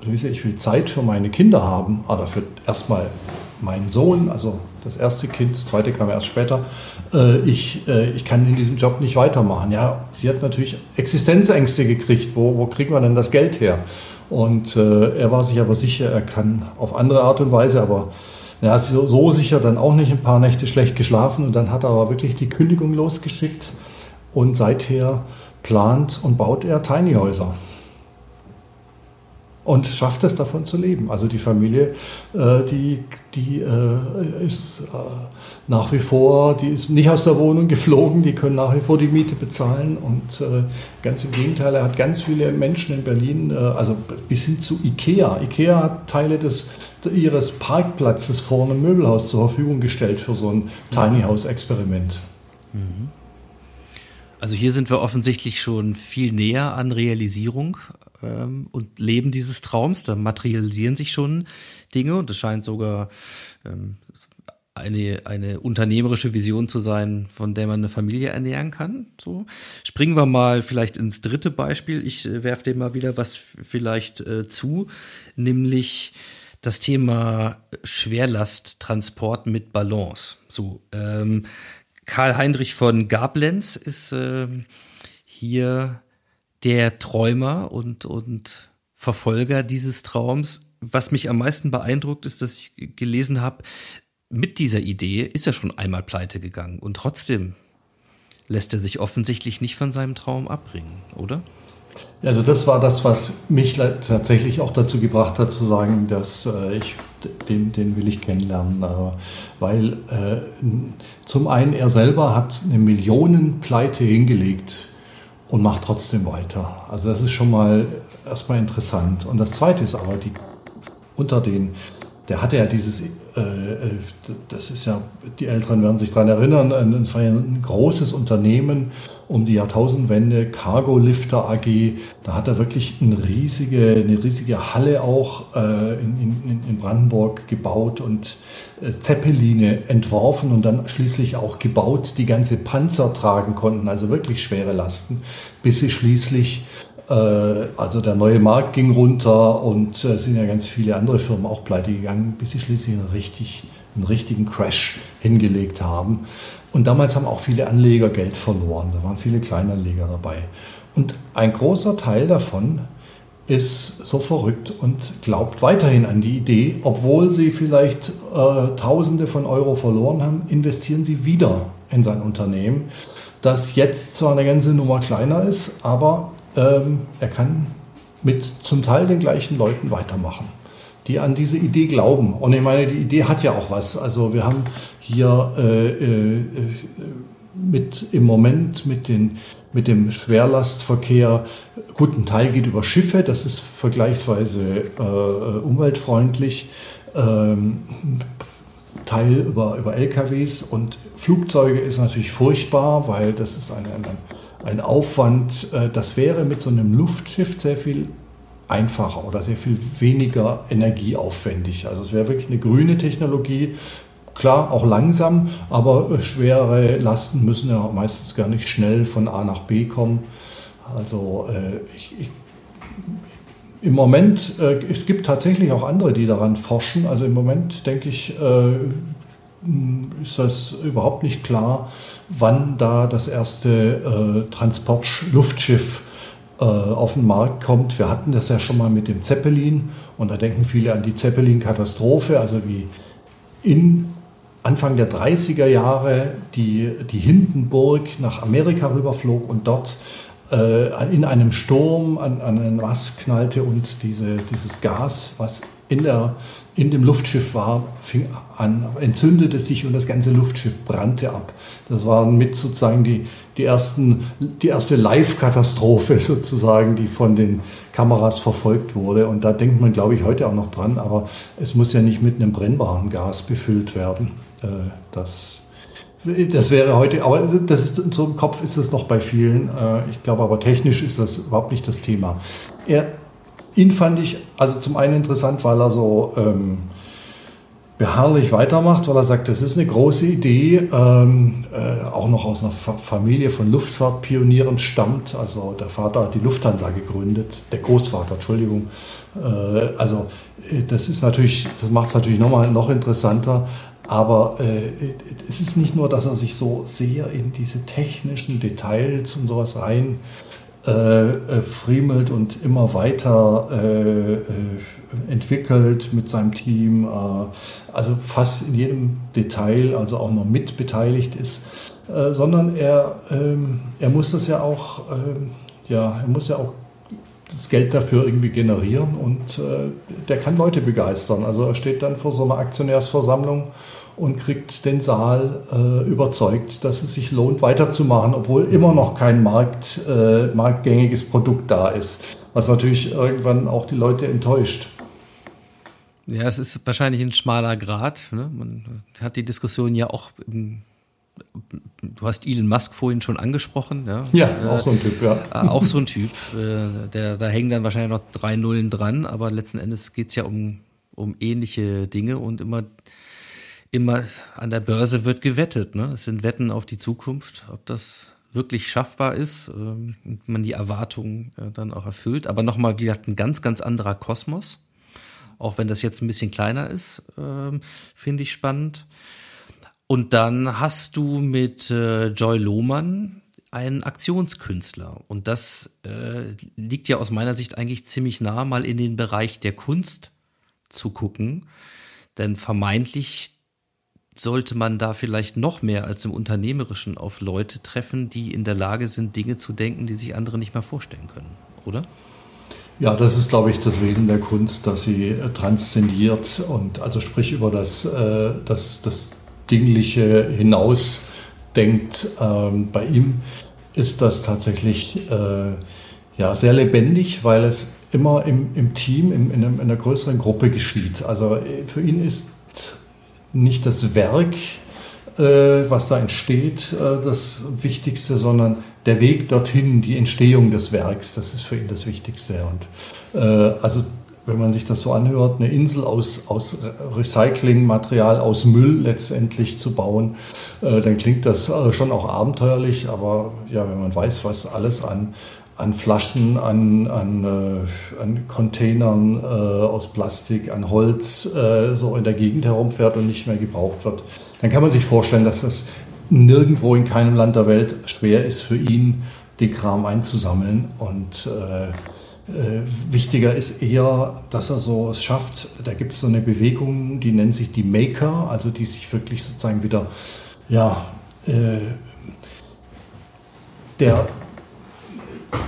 [SPEAKER 2] Luise, ich will Zeit für meine Kinder haben, oder für erstmal meinen Sohn, also das erste Kind, das zweite kam erst später. Äh, ich, äh, ich kann in diesem Job nicht weitermachen. Ja, sie hat natürlich Existenzängste gekriegt. Wo, wo kriegen wir denn das Geld her? Und äh, er war sich aber sicher, er kann auf andere Art und Weise, aber ja, so, so sicher dann auch nicht ein paar Nächte schlecht geschlafen. Und dann hat er aber wirklich die Kündigung losgeschickt und seither plant und baut er Tiny Häuser und schafft es davon zu leben. Also die Familie, äh, die, die äh, ist äh, nach wie vor, die ist nicht aus der Wohnung geflogen, die können nach wie vor die Miete bezahlen und äh, ganz im Gegenteil, er hat ganz viele Menschen in Berlin, äh, also bis hin zu Ikea. Ikea hat Teile des, ihres Parkplatzes vor einem Möbelhaus zur Verfügung gestellt für so ein Tiny House Experiment. Mhm.
[SPEAKER 1] Also hier sind wir offensichtlich schon viel näher an Realisierung ähm, und Leben dieses Traums. Da materialisieren sich schon Dinge und es scheint sogar ähm, eine, eine unternehmerische Vision zu sein, von der man eine Familie ernähren kann. So springen wir mal vielleicht ins dritte Beispiel. Ich äh, werfe dem mal wieder was vielleicht äh, zu, nämlich das Thema Schwerlasttransport mit Balance. So ähm, Karl Heinrich von Gablenz ist äh, hier der Träumer und, und Verfolger dieses Traums. Was mich am meisten beeindruckt, ist, dass ich gelesen habe, mit dieser Idee ist er schon einmal pleite gegangen und trotzdem lässt er sich offensichtlich nicht von seinem Traum abbringen, oder?
[SPEAKER 2] Also das war das, was mich tatsächlich auch dazu gebracht hat zu sagen, dass äh, ich den, den will ich kennenlernen, äh, weil äh, zum einen er selber hat eine Millionenpleite hingelegt und macht trotzdem weiter. Also das ist schon mal erstmal interessant. Und das Zweite ist aber, die, unter den, der hatte ja dieses, äh, äh das ist ja, die Älteren werden sich daran erinnern, es war ja ein großes Unternehmen um die Jahrtausendwende, Cargo Lifter AG, da hat er wirklich eine riesige, eine riesige Halle auch äh, in, in, in Brandenburg gebaut und äh, Zeppeline entworfen und dann schließlich auch gebaut, die ganze Panzer tragen konnten, also wirklich schwere Lasten, bis sie schließlich, also der neue Markt ging runter und äh, sind ja ganz viele andere Firmen auch pleite gegangen, bis sie schließlich einen, richtig, einen richtigen Crash hingelegt haben. Und damals haben auch viele Anleger Geld verloren, da waren viele Kleinanleger dabei. Und ein großer Teil davon ist so verrückt und glaubt weiterhin an die Idee, obwohl sie vielleicht äh, Tausende von Euro verloren haben, investieren sie wieder in sein Unternehmen, das jetzt zwar eine ganze Nummer kleiner ist, aber ähm, er kann mit zum Teil den gleichen Leuten weitermachen, die an diese Idee glauben. Und ich meine, die Idee hat ja auch was. Also wir haben hier äh, äh, mit im Moment mit den mit dem Schwerlastverkehr. Gut, ein Teil geht über Schiffe, das ist vergleichsweise äh, umweltfreundlich. Ähm, Teil über, über LKWs und Flugzeuge ist natürlich furchtbar, weil das ist ein, ein, ein Aufwand. Äh, das wäre mit so einem Luftschiff sehr viel einfacher oder sehr viel weniger energieaufwendig. Also es wäre wirklich eine grüne Technologie, Klar, auch langsam, aber schwere Lasten müssen ja meistens gar nicht schnell von A nach B kommen. Also äh, ich, ich, im Moment, äh, es gibt tatsächlich auch andere, die daran forschen. Also im Moment denke ich, äh, ist das überhaupt nicht klar, wann da das erste äh, Transportluftschiff äh, auf den Markt kommt. Wir hatten das ja schon mal mit dem Zeppelin und da denken viele an die Zeppelin-Katastrophe, also wie in Anfang der 30er Jahre die, die Hindenburg nach Amerika rüberflog und dort in einem Sturm an, an einen Mast knallte und diese, dieses Gas, was in, der, in dem Luftschiff war, fing an, entzündete sich und das ganze Luftschiff brannte ab. Das waren mit sozusagen die, die, ersten, die erste Live-Katastrophe [LAUGHS] sozusagen, die von den Kameras verfolgt wurde. Und da denkt man, glaube ich, heute auch noch dran, aber es muss ja nicht mit einem brennbaren Gas befüllt werden. Äh, das das wäre heute, aber das ist, so im Kopf ist es noch bei vielen. Äh, ich glaube aber technisch ist das überhaupt nicht das Thema. Er, ihn fand ich also zum einen interessant, weil er so ähm, beharrlich weitermacht, weil er sagt, das ist eine große Idee, ähm, äh, auch noch aus einer Familie von Luftfahrtpionieren stammt. Also der Vater hat die Lufthansa gegründet, der Großvater, Entschuldigung. Äh, also äh, das ist natürlich, das macht es natürlich nochmal noch interessanter. Aber äh, es ist nicht nur, dass er sich so sehr in diese technischen Details und sowas rein äh, äh, friemelt und immer weiter äh, äh entwickelt mit seinem Team, äh, also fast in jedem Detail, also auch noch mitbeteiligt ist, sondern er, ähm, er muss das ja auch, ähm, ja, er muss ja auch das Geld dafür irgendwie generieren und der kann Leute begeistern. Also er steht dann vor so einer Aktionärsversammlung und kriegt den Saal äh, überzeugt, dass es sich lohnt, weiterzumachen, obwohl immer noch kein Markt, äh, marktgängiges Produkt da ist, was natürlich irgendwann auch die Leute enttäuscht.
[SPEAKER 1] Ja, es ist wahrscheinlich ein schmaler Grad. Ne? Man hat die Diskussion ja auch im Du hast Elon Musk vorhin schon angesprochen. Ja,
[SPEAKER 2] ja auch so ein Typ, ja.
[SPEAKER 1] Äh, auch so ein Typ. Äh, der, da hängen dann wahrscheinlich noch drei Nullen dran, aber letzten Endes geht es ja um, um ähnliche Dinge und immer immer an der Börse wird gewettet. Ne? Es sind Wetten auf die Zukunft, ob das wirklich schaffbar ist ähm, und man die Erwartungen äh, dann auch erfüllt. Aber nochmal, wie gesagt, ein ganz, ganz anderer Kosmos. Auch wenn das jetzt ein bisschen kleiner ist, ähm, finde ich spannend. Und dann hast du mit äh, Joy Lohmann einen Aktionskünstler. Und das äh, liegt ja aus meiner Sicht eigentlich ziemlich nah, mal in den Bereich der Kunst zu gucken. Denn vermeintlich sollte man da vielleicht noch mehr als im Unternehmerischen auf Leute treffen, die in der Lage sind, Dinge zu denken, die sich andere nicht mehr vorstellen können, oder?
[SPEAKER 2] Ja, das ist, glaube ich, das Wesen der Kunst, dass sie transzendiert und also sprich über das, äh, das, das Dingliche hinaus denkt. Ähm, bei ihm ist das tatsächlich äh, ja, sehr lebendig, weil es immer im, im Team, in, in, einer größeren Gruppe geschieht. Also für ihn ist nicht das Werk, äh, was da entsteht, äh, das Wichtigste, sondern der Weg dorthin, die Entstehung des Werks, das ist für ihn das Wichtigste. Und äh, also wenn man sich das so anhört, eine Insel aus, aus Recyclingmaterial, aus Müll letztendlich zu bauen, äh, dann klingt das äh, schon auch abenteuerlich, aber ja, wenn man weiß, was alles an an Flaschen, an, an, äh, an Containern äh, aus Plastik, an Holz äh, so in der Gegend herumfährt und nicht mehr gebraucht wird, dann kann man sich vorstellen, dass das nirgendwo in keinem Land der Welt schwer ist für ihn, den Kram einzusammeln. Und äh, äh, wichtiger ist eher, dass er so es schafft, da gibt es so eine Bewegung, die nennt sich die Maker, also die sich wirklich sozusagen wieder, ja, äh, der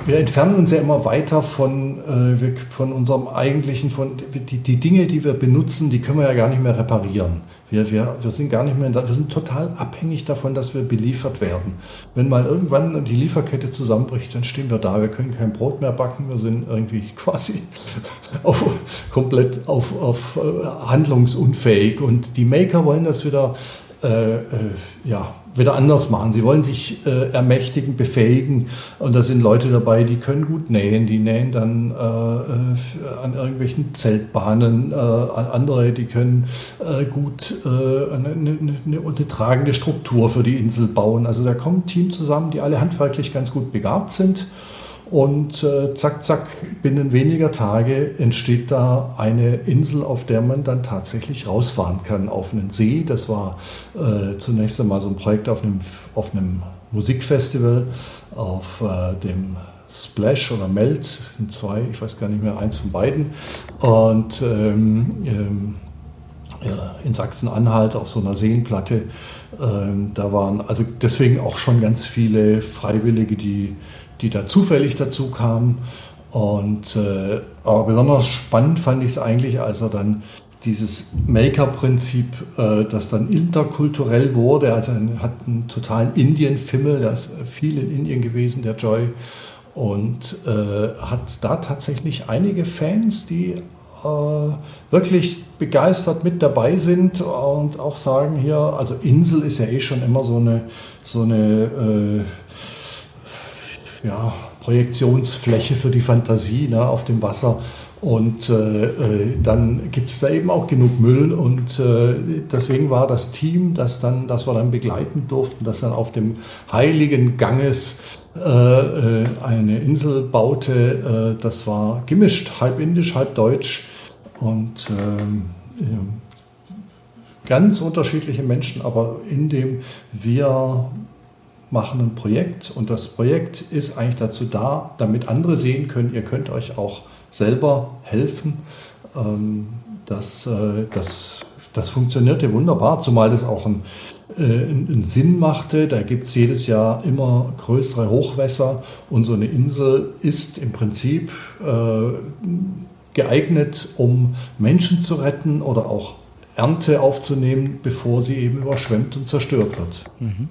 [SPEAKER 2] wir entfernen uns ja immer weiter von, äh, von unserem eigentlichen, von die, die Dinge, die wir benutzen, die können wir ja gar nicht mehr reparieren. Wir, wir, wir sind gar nicht mehr, wir sind total abhängig davon, dass wir beliefert werden. Wenn mal irgendwann die Lieferkette zusammenbricht, dann stehen wir da, wir können kein Brot mehr backen, wir sind irgendwie [LAUGHS] quasi auf, komplett auf, auf äh, handlungsunfähig. Und die Maker wollen das wieder äh, äh, ja, wieder anders machen. Sie wollen sich äh, ermächtigen, befähigen. Und da sind Leute dabei, die können gut nähen. Die nähen dann äh, äh an irgendwelchen Zeltbahnen. Äh, andere, die können gut eine, eine, eine, tragende Struktur für die Insel bauen. Also da kommen Team zusammen, die alle handwerklich ganz gut begabt sind und äh, zack, zack, binnen weniger Tage entsteht da eine Insel, auf der man dann tatsächlich rausfahren kann auf einen See. Das war äh, zunächst einmal so ein Projekt auf einem, auf einem Musikfestival, auf äh, dem Splash oder Melt, zwei, ich weiß gar nicht mehr, eins von beiden. Und ähm, ähm, in Sachsen-Anhalt auf so einer Seenplatte. Ähm, da waren also deswegen auch schon ganz viele Freiwillige, die, die da zufällig dazu kamen. Und, äh, aber besonders spannend fand ich es eigentlich, als er dann dieses Maker-Prinzip, äh, das dann interkulturell wurde, also er hat einen totalen Indien-Fimmel, der ist viel in Indien gewesen, der Joy, und äh, hat da tatsächlich einige Fans, die äh, wirklich begeistert mit dabei sind und auch sagen hier, also Insel ist ja eh schon immer so eine, so eine äh, ja, Projektionsfläche für die Fantasie ne, auf dem Wasser. Und äh, äh dann gibt es da eben auch genug Müll und äh, deswegen war das Team, das, dann, das wir dann begleiten durften, das dann auf dem heiligen Ganges äh, äh eine Insel baute, das war gemischt, halb indisch, halb deutsch und ähm, ganz unterschiedliche Menschen, aber in dem wir machen ein Projekt und das Projekt ist eigentlich dazu da, damit andere sehen können, ihr könnt euch auch selber helfen. Ähm, das, äh, das, das funktionierte wunderbar, zumal das auch einen, äh, einen Sinn machte. Da gibt es jedes Jahr immer größere Hochwässer und so eine Insel ist im Prinzip äh, geeignet, um Menschen zu retten oder auch Ernte aufzunehmen, bevor sie eben überschwemmt und zerstört wird. Mhm.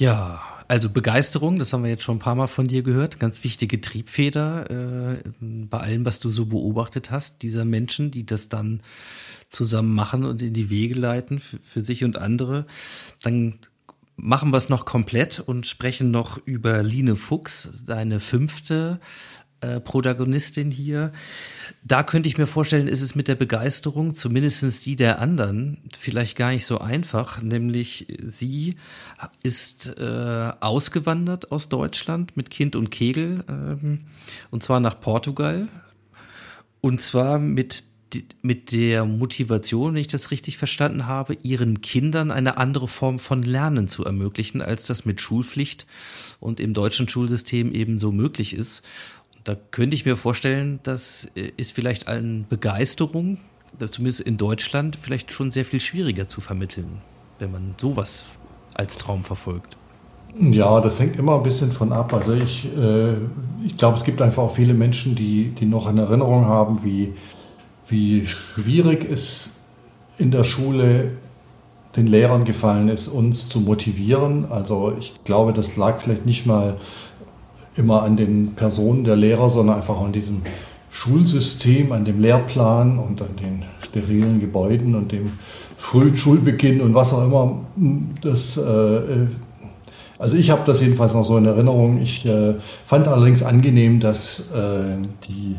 [SPEAKER 1] Ja, also Begeisterung, das haben wir jetzt schon ein paar Mal von dir gehört, ganz wichtige Triebfeder äh, bei allem, was du so beobachtet hast, dieser Menschen, die das dann zusammen machen und in die Wege leiten für, für sich und andere. Dann machen wir es noch komplett und sprechen noch über Line Fuchs, deine fünfte äh, Protagonistin hier. Da könnte ich mir vorstellen, ist es mit der Begeisterung, zumindest die der anderen, vielleicht gar nicht so einfach. Nämlich sie ist äh, ausgewandert aus Deutschland mit Kind und Kegel, ähm, und zwar nach Portugal. Und zwar mit mit der Motivation, wenn ich das richtig verstanden habe, ihren Kindern eine andere Form von Lernen zu ermöglichen, als das mit Schulpflicht und im deutschen Schulsystem eben so möglich ist. Da könnte ich mir vorstellen, das äh, ist vielleicht eine Begeisterung, zumindest in Deutschland, vielleicht schon sehr viel schwieriger zu vermitteln, wenn man sowas als Traum verfolgt.
[SPEAKER 2] Ja, das hängt immer ein bisschen von ab. Also ich, äh, ich glaube, es gibt einfach auch viele Menschen, die, die noch in Erinnerung haben, wie, wie schwierig es in der Schule den Lehrern gefallen ist, uns zu motivieren. Also ich glaube, das lag vielleicht nicht mal immer an den Personen der Lehrer, sondern einfach an diesem Schulsystem, an dem Lehrplan und an den sterilen Gebäuden und dem frühen Schulbeginn und was auch immer. Das, äh, also ich habe das jedenfalls noch so in Erinnerung. Ich äh, fand allerdings angenehm, dass äh, die,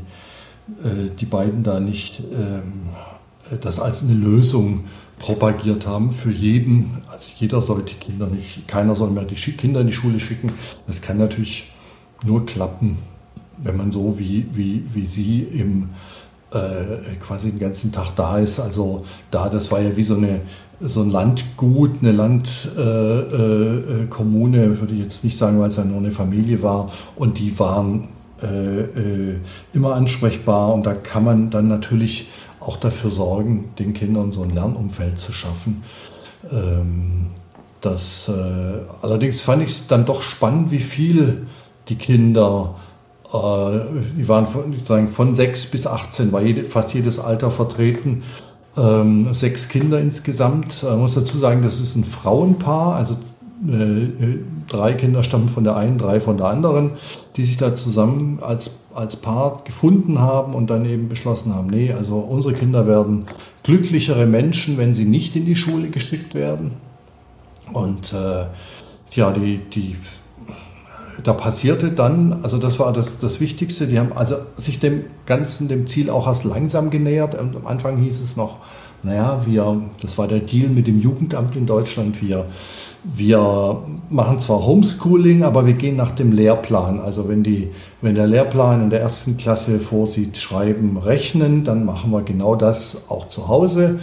[SPEAKER 2] äh, die beiden da nicht ähm, das als eine Lösung propagiert haben für jeden. Also jeder soll die Kinder nicht, keiner soll mehr die Kinder in die Schule schicken. Das kann natürlich nur klappen, wenn man so wie, wie, wie sie im äh, quasi den ganzen Tag da ist. Also da, das war ja wie so, eine, so ein Landgut, eine Landkommune, äh, äh, würde ich jetzt nicht sagen, weil es ja nur eine Familie war. Und die waren äh, äh, immer ansprechbar und da kann man dann natürlich auch dafür sorgen, den Kindern so ein Lernumfeld zu schaffen. Ähm, das, äh, allerdings fand ich es dann doch spannend, wie viel die Kinder, äh, die waren von, sagen, von 6 bis 18, war jede, fast jedes Alter vertreten. Ähm, sechs Kinder insgesamt. Ich muss dazu sagen, das ist ein Frauenpaar, also äh, drei Kinder stammen von der einen, drei von der anderen, die sich da zusammen als, als Paar gefunden haben und dann eben beschlossen haben, nee, also unsere Kinder werden glücklichere Menschen, wenn sie nicht in die Schule geschickt werden. Und äh, ja, die, die da passierte dann, also das war das, das Wichtigste, die haben also sich dem Ganzen, dem Ziel auch erst langsam genähert. Am Anfang hieß es noch, naja, wir, das war der Deal mit dem Jugendamt in Deutschland, wir, wir machen zwar Homeschooling, aber wir gehen nach dem Lehrplan. Also wenn, die, wenn der Lehrplan in der ersten Klasse vorsieht, schreiben, rechnen, dann machen wir genau das auch zu Hause.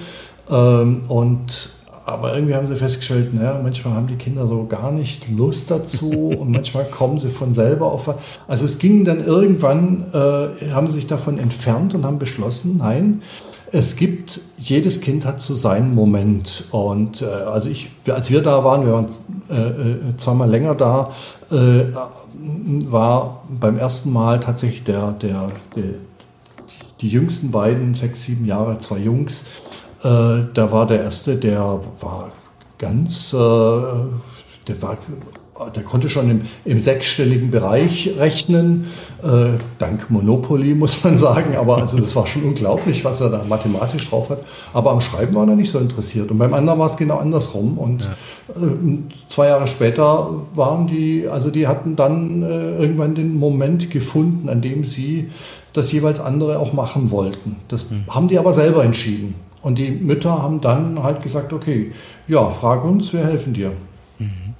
[SPEAKER 2] Ähm, und aber irgendwie haben sie festgestellt, naja, manchmal haben die Kinder so gar nicht Lust dazu [LAUGHS] und manchmal kommen sie von selber auf. Also es ging dann irgendwann, äh, haben sie sich davon entfernt und haben beschlossen, nein, es gibt, jedes Kind hat so seinen Moment. Und äh, also ich, als wir da waren, wir waren äh, äh zweimal länger da, äh, war beim ersten Mal tatsächlich der, der, der die jüngsten beiden, sechs, sieben Jahre, zwei Jungs, äh, da war der erste, der war ganz, äh, der war der konnte schon im, im sechsstelligen Bereich rechnen, äh, dank Monopoly muss man sagen, aber also das war schon unglaublich, was er da mathematisch drauf hat. Aber am Schreiben war er nicht so interessiert. Und beim anderen war es genau andersrum. Und ja. äh, zwei Jahre später waren die, also die hatten dann äh, irgendwann den Moment gefunden, an dem sie das jeweils andere auch machen wollten. Das mhm. haben die aber selber entschieden. Und die Mütter haben dann halt gesagt, okay, ja, frag uns, wir helfen dir. Mhm.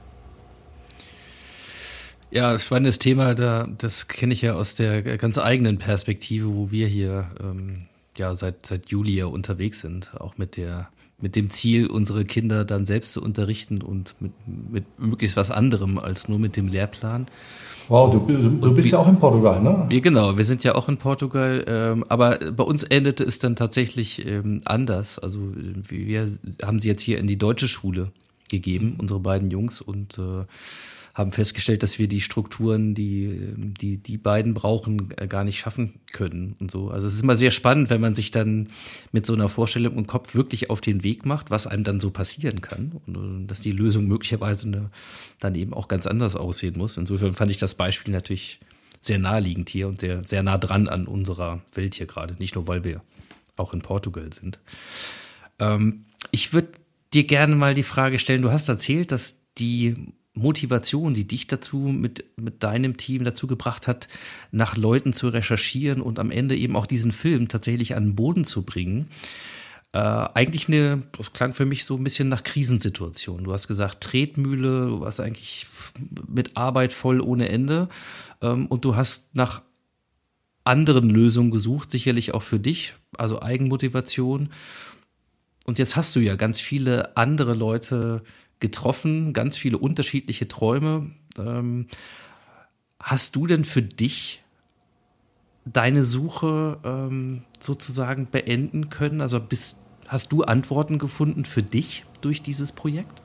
[SPEAKER 1] Ja, spannendes Thema, da, das kenne ich ja aus der ganz eigenen Perspektive, wo wir hier ähm, ja seit, seit Juli ja unterwegs sind, auch mit der mit dem Ziel, unsere Kinder dann selbst zu unterrichten und mit, mit möglichst was anderem als nur mit dem Lehrplan.
[SPEAKER 2] Wow, du, du, du bist ja auch in Portugal, ne?
[SPEAKER 1] Wir, genau, wir sind ja auch in Portugal, ähm, aber bei uns endete es dann tatsächlich ähm, anders. Also wir haben sie jetzt hier in die deutsche Schule gegeben, unsere beiden Jungs, und äh, haben festgestellt, dass wir die Strukturen, die die, die beiden brauchen, äh, gar nicht schaffen können und so. Also es ist immer sehr spannend, wenn man sich dann mit so einer Vorstellung im Kopf wirklich auf den Weg macht, was einem dann so passieren kann und dass die Lösung möglicherweise eine, dann eben auch ganz anders aussehen muss. Insofern fand ich das Beispiel natürlich sehr naheliegend hier und sehr, sehr nah dran an unserer Welt hier gerade. Nicht nur, weil wir auch in Portugal sind. Ähm, ich würde dir gerne mal die Frage stellen, du hast erzählt, dass die Motivation, die dich dazu mit, mit deinem Team dazu gebracht hat, nach Leuten zu recherchieren und am Ende eben auch diesen Film tatsächlich an den Boden zu bringen. Äh, eigentlich eine, das klang für mich so ein bisschen nach Krisensituation. Du hast gesagt, Tretmühle, du warst eigentlich mit Arbeit voll ohne Ende ähm, und du hast nach anderen Lösungen gesucht, sicherlich auch für dich, also Eigenmotivation. Und jetzt hast du ja ganz viele andere Leute getroffen, ganz viele unterschiedliche Träume. Ähm, hast du denn für dich deine Suche ähm, sozusagen beenden können? Also bist, hast du Antworten gefunden für dich durch dieses Projekt?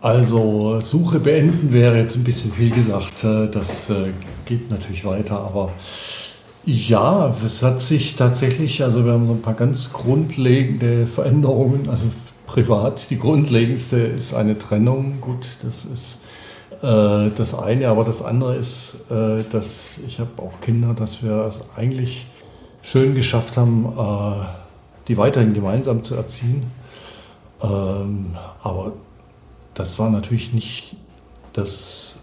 [SPEAKER 2] Also Suche beenden wäre jetzt ein bisschen viel gesagt. Äh, das äh, geht natürlich weiter, aber ja, es hat sich tatsächlich, also wir haben so ein paar ganz grundlegende Veränderungen, also privat. Die grundlegendste ist eine Trennung. Gut, das ist äh, das eine, aber das andere ist, äh, dass ich habe auch Kinder, dass wir es eigentlich schön geschafft haben, äh, die weiterhin gemeinsam zu erziehen. Ähm, aber das war natürlich nicht das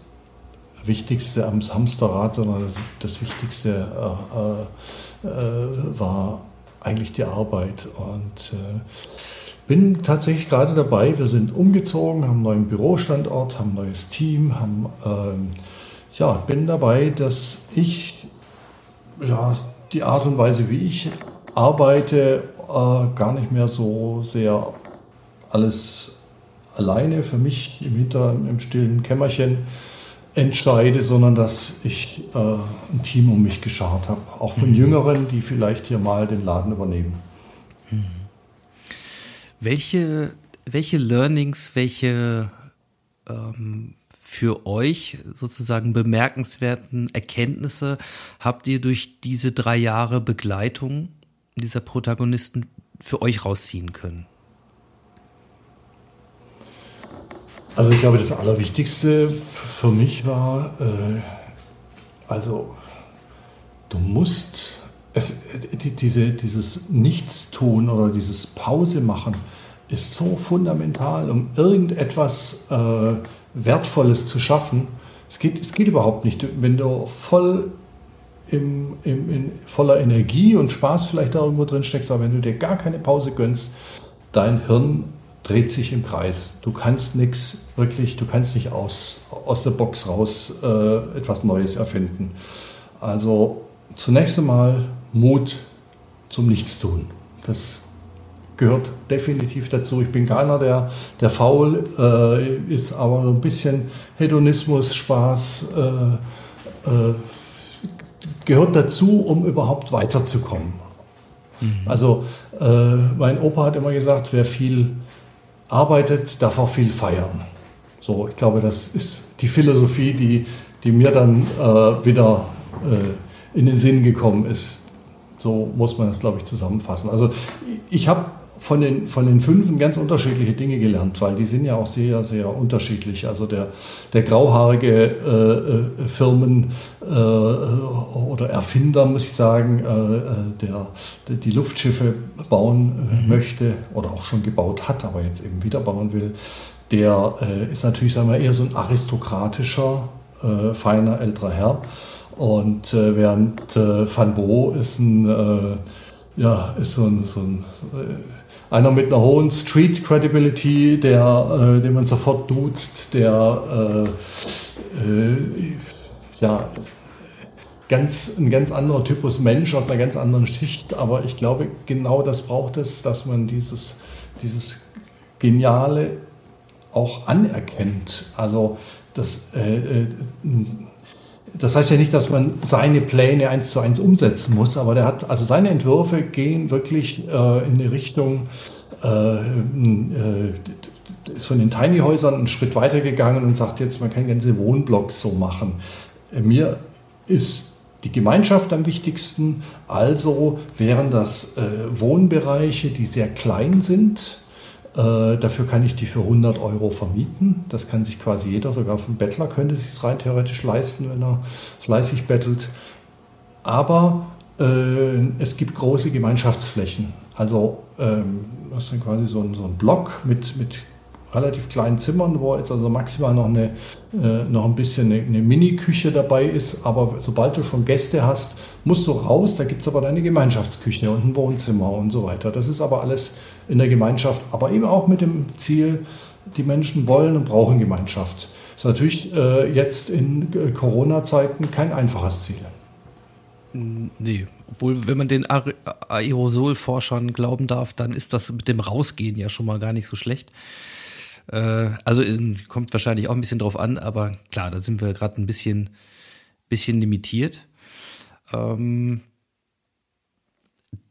[SPEAKER 2] Wichtigste am Hamsterrad, sondern das, das Wichtigste äh, äh, äh, war eigentlich die Arbeit. Und bin tatsächlich gerade dabei, wir sind umgezogen, haben einen neuen Bürostandort, haben ein neues Team, haben, ähm, ja, bin dabei, dass ich ja, die Art und Weise, wie ich arbeite, äh, gar nicht mehr so sehr alles alleine für mich im Hinter, im stillen Kämmerchen entscheide, sondern dass ich äh, ein Team um mich geschart habe. Auch von mhm. Jüngeren, die vielleicht hier mal den Laden übernehmen.
[SPEAKER 1] Welche, welche Learnings, welche ähm, für euch sozusagen bemerkenswerten Erkenntnisse habt ihr durch diese drei Jahre Begleitung dieser Protagonisten für euch rausziehen können?
[SPEAKER 2] Also ich glaube, das Allerwichtigste für mich war, äh, also du musst es, diese, dieses Nichtstun oder dieses Pause machen ist so fundamental, um irgendetwas äh, Wertvolles zu schaffen. Es geht, es geht überhaupt nicht. Wenn du voll im, im, in voller Energie und Spaß vielleicht da irgendwo drin steckst, aber wenn du dir gar keine Pause gönnst, dein Hirn dreht sich im Kreis. Du kannst nichts wirklich, du kannst nicht aus, aus der Box raus äh, etwas Neues erfinden. Also zunächst einmal Mut zum Nichtstun. Das gehört definitiv dazu. Ich bin keiner, der, der faul äh, ist, aber so ein bisschen Hedonismus, Spaß äh, äh, gehört dazu, um überhaupt weiterzukommen. Also äh, mein Opa hat immer gesagt, wer viel arbeitet, darf auch viel feiern. So, ich glaube, das ist die Philosophie, die, die mir dann äh, wieder äh, in den Sinn gekommen ist. So muss man das, glaube ich, zusammenfassen. Also ich habe von den, von den Fünfen ganz unterschiedliche Dinge gelernt, weil die sind ja auch sehr, sehr unterschiedlich. Also der, der grauhaarige äh, äh, Firmen äh, oder Erfinder, muss ich sagen, äh, äh der, der, die Luftschiffe bauen äh, mhm. möchte oder auch schon gebaut hat, aber jetzt eben wieder bauen will, der ist natürlich sagen wir, eher so ein aristokratischer, feiner älterer Herr. Und während Van Bo ist ein ja, ist so ein, so ein einer mit einer hohen Street Credibility, der, äh, den man sofort duzt, der äh, äh, ja, ganz, ein ganz anderer Typus Mensch aus einer ganz anderen Schicht. Aber ich glaube, genau das braucht es, dass man dieses, dieses Geniale auch anerkennt. Also das, äh, äh das heißt ja nicht, dass man seine Pläne eins zu eins umsetzen muss, aber der hat, also seine Entwürfe gehen wirklich äh, in die Richtung, äh, äh, ist von den Tiny-Häusern einen Schritt weiter gegangen und sagt jetzt, man kann ganze Wohnblocks so machen. Äh, mir ist die Gemeinschaft am wichtigsten, also wären das äh, Wohnbereiche, die sehr klein sind, äh, dafür kann ich die für 100 Euro vermieten. Das kann sich quasi jeder, sogar ein Bettler könnte sich rein theoretisch leisten, wenn er fleißig bettelt. Aber äh, es gibt große Gemeinschaftsflächen. Also ähm, das ist dann quasi so ein, so ein Block mit, mit relativ kleinen Zimmern, wo jetzt also maximal noch, eine, äh, noch ein bisschen eine, eine Mini-Küche dabei ist. Aber sobald du schon Gäste hast, musst du raus. Da gibt es aber deine Gemeinschaftsküche und ein Wohnzimmer und so weiter. Das ist aber alles in der Gemeinschaft, aber eben auch mit dem Ziel, die Menschen wollen und brauchen Gemeinschaft. Das ist natürlich äh, jetzt in äh, Corona-Zeiten kein einfaches Ziel.
[SPEAKER 1] Nee, obwohl, wenn man den Aerosolforschern glauben darf, dann ist das mit dem Rausgehen ja schon mal gar nicht so schlecht. Äh, also kommt wahrscheinlich auch ein bisschen drauf an, aber klar, da sind wir gerade ein bisschen, bisschen limitiert. Ähm,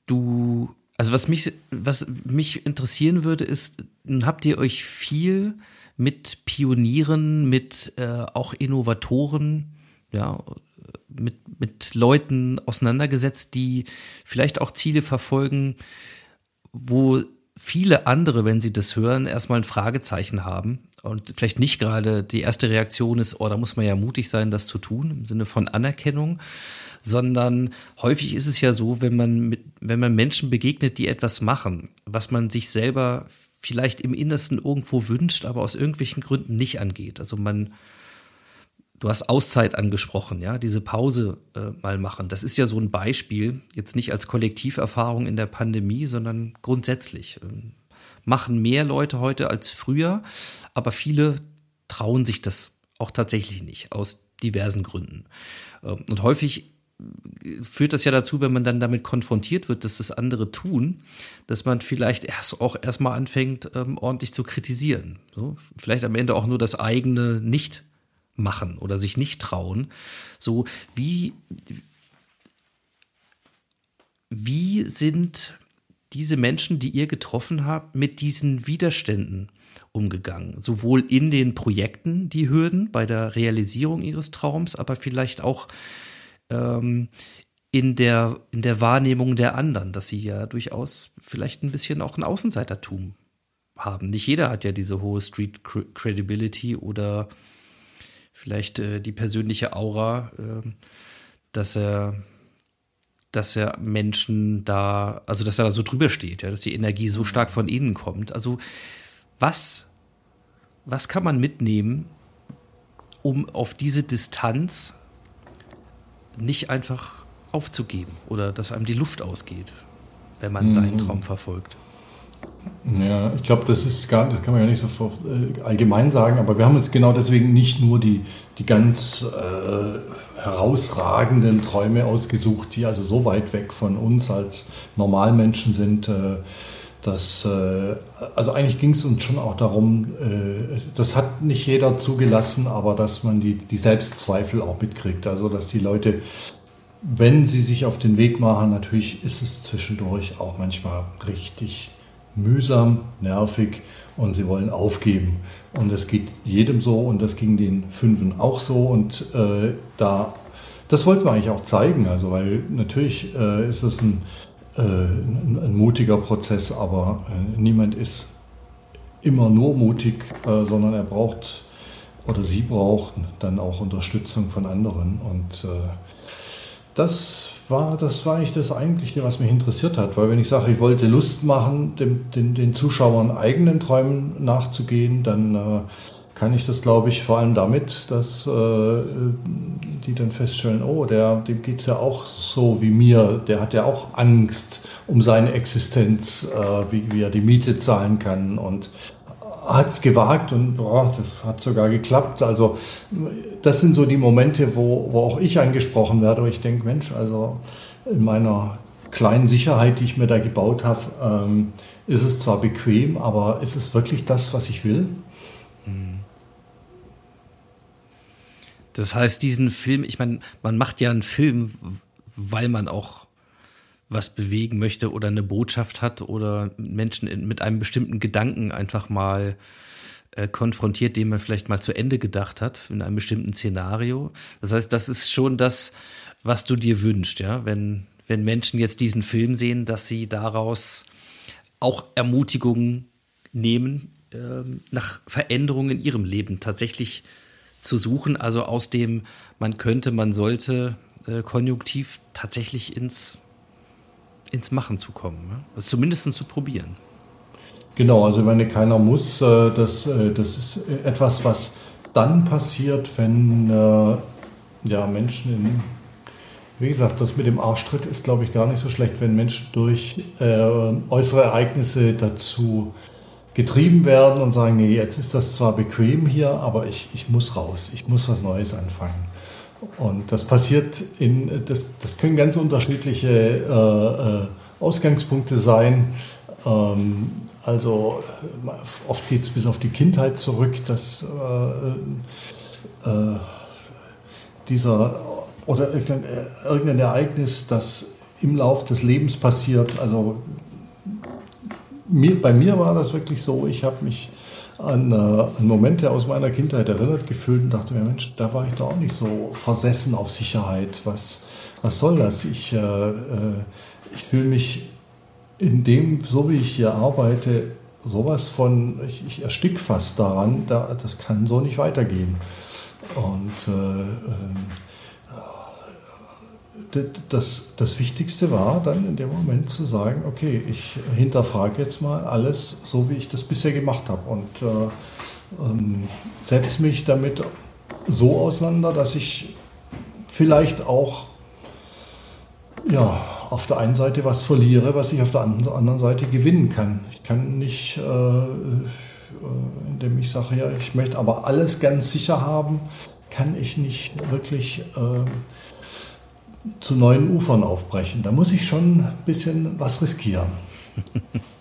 [SPEAKER 1] du, also was mich, was mich interessieren würde, ist, habt ihr euch viel mit Pionieren, mit äh, auch Innovatoren, ja, mit, mit Leuten auseinandergesetzt, die vielleicht auch Ziele verfolgen, wo viele andere, wenn sie das hören, erstmal ein Fragezeichen haben und vielleicht nicht gerade die erste Reaktion ist, oh, da muss man ja mutig sein, das zu tun, im Sinne von Anerkennung, sondern häufig ist es ja so, wenn man mit, wenn man Menschen begegnet, die etwas machen, was man sich selber vielleicht im Innersten irgendwo wünscht, aber aus irgendwelchen Gründen nicht angeht. Also man Du hast Auszeit angesprochen, ja, diese Pause äh, mal machen. Das ist ja so ein Beispiel, jetzt nicht als Kollektiverfahrung in der Pandemie, sondern grundsätzlich. Ähm, machen mehr Leute heute als früher, aber viele trauen sich das auch tatsächlich nicht, aus diversen Gründen. Ähm, und häufig äh, führt das ja dazu, wenn man dann damit konfrontiert wird, dass das andere tun, dass man vielleicht erst auch erstmal anfängt, ähm, ordentlich zu kritisieren. So, vielleicht am Ende auch nur das eigene nicht machen oder sich nicht trauen. So wie, wie sind diese Menschen, die ihr getroffen habt, mit diesen Widerständen umgegangen? Sowohl in den Projekten, die Hürden bei der Realisierung ihres Traums, aber vielleicht auch ähm, in, der, in der Wahrnehmung der anderen, dass sie ja durchaus vielleicht ein bisschen auch ein Außenseitertum haben. Nicht jeder hat ja diese hohe Street Credibility oder vielleicht äh, die persönliche Aura, äh, dass er dass er Menschen da, also dass er da so drüber steht, ja, dass die Energie so stark von innen kommt. Also was, was kann man mitnehmen, um auf diese Distanz nicht einfach aufzugeben oder dass einem die Luft ausgeht, wenn man mhm. seinen Traum verfolgt?
[SPEAKER 2] Ja, ich glaube, das ist gar, das kann man ja nicht so äh, allgemein sagen, aber wir haben jetzt genau deswegen nicht nur die, die ganz äh, herausragenden Träume ausgesucht, die also so weit weg von uns als Normalmenschen sind, äh, dass, äh, also eigentlich ging es uns schon auch darum, äh, das hat nicht jeder zugelassen, aber dass man die, die Selbstzweifel auch mitkriegt, also dass die Leute wenn sie sich auf den Weg machen, natürlich ist es zwischendurch auch manchmal richtig mühsam, nervig und sie wollen aufgeben. Und das geht jedem so und das ging den Fünfen auch so. Und äh, da, das wollten wir eigentlich auch zeigen, also weil natürlich äh, ist es ein, äh, ein, ein, mutiger Prozess, aber äh, niemand ist immer nur mutig, äh, sondern er braucht oder sie braucht dann auch Unterstützung von anderen. Und äh, das war, das war eigentlich das Eigentliche, was mich interessiert hat. Weil wenn ich sage, ich wollte Lust machen, dem, den, den Zuschauern eigenen Träumen nachzugehen, dann äh, kann ich das, glaube ich, vor allem damit, dass äh, die dann feststellen, oh, der, dem geht es ja auch so wie mir, der hat ja auch Angst um seine Existenz, äh, wie, wie er die Miete zahlen kann und hat es gewagt und boah, das hat sogar geklappt. Also das sind so die Momente, wo, wo auch ich angesprochen werde, wo ich denke, Mensch, also in meiner kleinen Sicherheit, die ich mir da gebaut habe, ähm, ist es zwar bequem, aber ist es wirklich das, was ich will?
[SPEAKER 1] Das heißt, diesen Film, ich meine, man macht ja einen Film, weil man auch was bewegen möchte oder eine Botschaft hat oder Menschen in, mit einem bestimmten Gedanken einfach mal äh, konfrontiert, den man vielleicht mal zu Ende gedacht hat in einem bestimmten Szenario. Das heißt, das ist schon das, was du dir wünschst, ja, wenn, wenn Menschen jetzt diesen Film sehen, dass sie daraus auch Ermutigungen nehmen, äh, nach Veränderungen in ihrem Leben tatsächlich zu suchen, also aus dem man könnte, man sollte äh, Konjunktiv tatsächlich ins ins Machen zu kommen. Ne? Das zumindest zu probieren.
[SPEAKER 2] Genau, also wenn keiner muss, äh, das, äh, das ist etwas, was dann passiert, wenn äh, ja, Menschen in, wie gesagt, das mit dem Arschtritt ist, glaube ich, gar nicht so schlecht, wenn Menschen durch äußere Ereignisse dazu getrieben werden und sagen, nee, jetzt ist das zwar bequem hier, aber ich, ich muss raus, ich muss was Neues anfangen. Und das passiert in, das, das können ganz unterschiedliche äh, äh Ausgangspunkte sein. Ähm, also oft geht es bis auf die Kindheit zurück, dass äh, äh, dieser oder irgendein, irgendein, Ereignis, das im Lauf des Lebens passiert. Also mir, bei mir war das wirklich so, ich habe mich an, äh, an, Momente aus meiner Kindheit erinnert gefühlt und dachte mir, Mensch, da war ich doch auch nicht so versessen auf Sicherheit. Was, was soll das? Ich, äh, äh, ich fühle mich in dem, so wie ich hier arbeite, sowas von, ich, ich erstick fast daran, da, das kann so nicht weitergehen. Und äh, ähm, das, das Wichtigste war dann in dem Moment zu sagen, okay, ich hinterfrage jetzt mal alles so, wie ich das bisher gemacht habe und äh, ähm, setze mich damit so auseinander, dass ich vielleicht auch ja, auf der einen Seite was verliere, was ich auf der anderen Seite gewinnen kann. Ich kann nicht, äh, äh, indem ich sage, ja, ich möchte aber alles ganz sicher haben, kann ich nicht wirklich äh, zu neuen Ufern aufbrechen. Da muss ich schon ein bisschen was riskieren. [LAUGHS]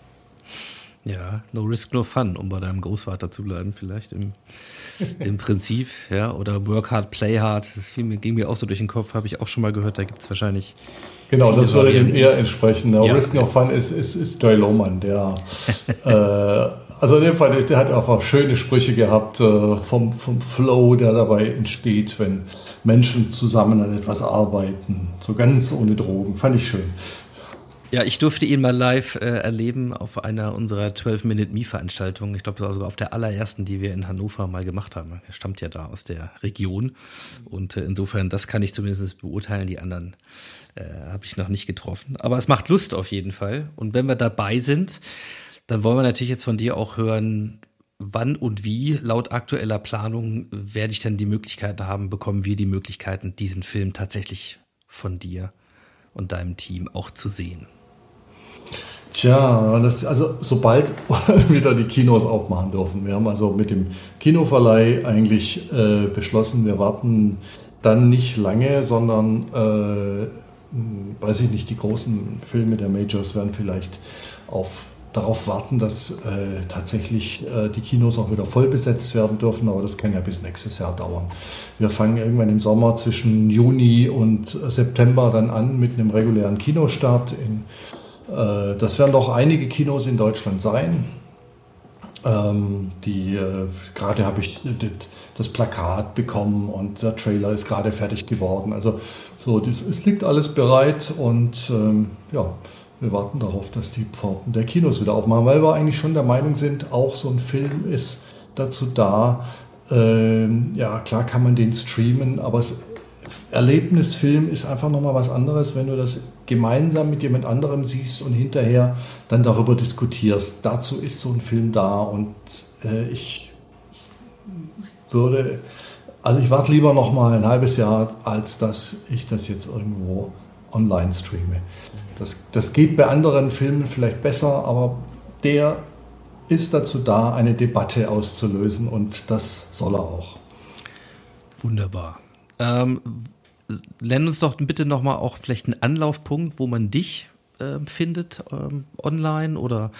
[SPEAKER 1] Ja, no risk, no fun, um bei deinem Großvater zu bleiben, vielleicht im, [LAUGHS] im Prinzip, ja, oder work hard, play hard. Das fiel ging mir auch so durch den Kopf, habe ich auch schon mal gehört, da gibt es wahrscheinlich.
[SPEAKER 2] Genau, das würde dem eher entsprechen. No ja. risk, no fun ist, ist, ist Joy Lohmann, der [LAUGHS] äh, also in dem Fall, der hat einfach schöne Sprüche gehabt äh, vom, vom Flow, der dabei entsteht, wenn Menschen zusammen an etwas arbeiten. So ganz ohne Drogen. Fand ich schön.
[SPEAKER 1] Ja, ich durfte ihn mal live äh, erleben auf einer unserer 12-Minute-Me-Veranstaltungen. Ich glaube, das war sogar auf der allerersten, die wir in Hannover mal gemacht haben. Er stammt ja da aus der Region. Und äh, insofern, das kann ich zumindest beurteilen. Die anderen äh, habe ich noch nicht getroffen. Aber es macht Lust auf jeden Fall. Und wenn wir dabei sind, dann wollen wir natürlich jetzt von dir auch hören, wann und wie, laut aktueller Planung, werde ich dann die Möglichkeit haben, bekommen wir die Möglichkeiten, diesen Film tatsächlich von dir und deinem Team auch zu sehen?
[SPEAKER 2] Tja, das, also sobald [LAUGHS] wieder die Kinos aufmachen dürfen. Wir haben also mit dem Kinoverleih eigentlich äh, beschlossen, wir warten dann nicht lange, sondern, äh, weiß ich nicht, die großen Filme der Majors werden vielleicht auf darauf warten, dass äh, tatsächlich äh, die Kinos auch wieder voll besetzt werden dürfen, aber das kann ja bis nächstes Jahr dauern. Wir fangen irgendwann im Sommer zwischen Juni und September dann an mit einem regulären Kinostart. In, äh, das werden doch einige Kinos in Deutschland sein. Ähm, die äh, gerade habe ich das Plakat bekommen und der Trailer ist gerade fertig geworden. Also so, das, es liegt alles bereit und ähm, ja wir warten darauf, dass die Pforten der Kinos wieder aufmachen, weil wir eigentlich schon der Meinung sind, auch so ein Film ist dazu da. Ähm, ja, klar kann man den streamen, aber das Erlebnisfilm ist einfach nochmal was anderes, wenn du das gemeinsam mit jemand anderem siehst und hinterher dann darüber diskutierst. Dazu ist so ein Film da und äh, ich würde, also ich warte lieber nochmal ein halbes Jahr, als dass ich das jetzt irgendwo online streame. Das, das geht bei anderen Filmen vielleicht besser, aber der ist dazu da, eine Debatte auszulösen und das soll er auch.
[SPEAKER 1] Wunderbar. Ähm, nenn uns doch bitte nochmal auch vielleicht einen Anlaufpunkt, wo man dich äh, findet ähm, online oder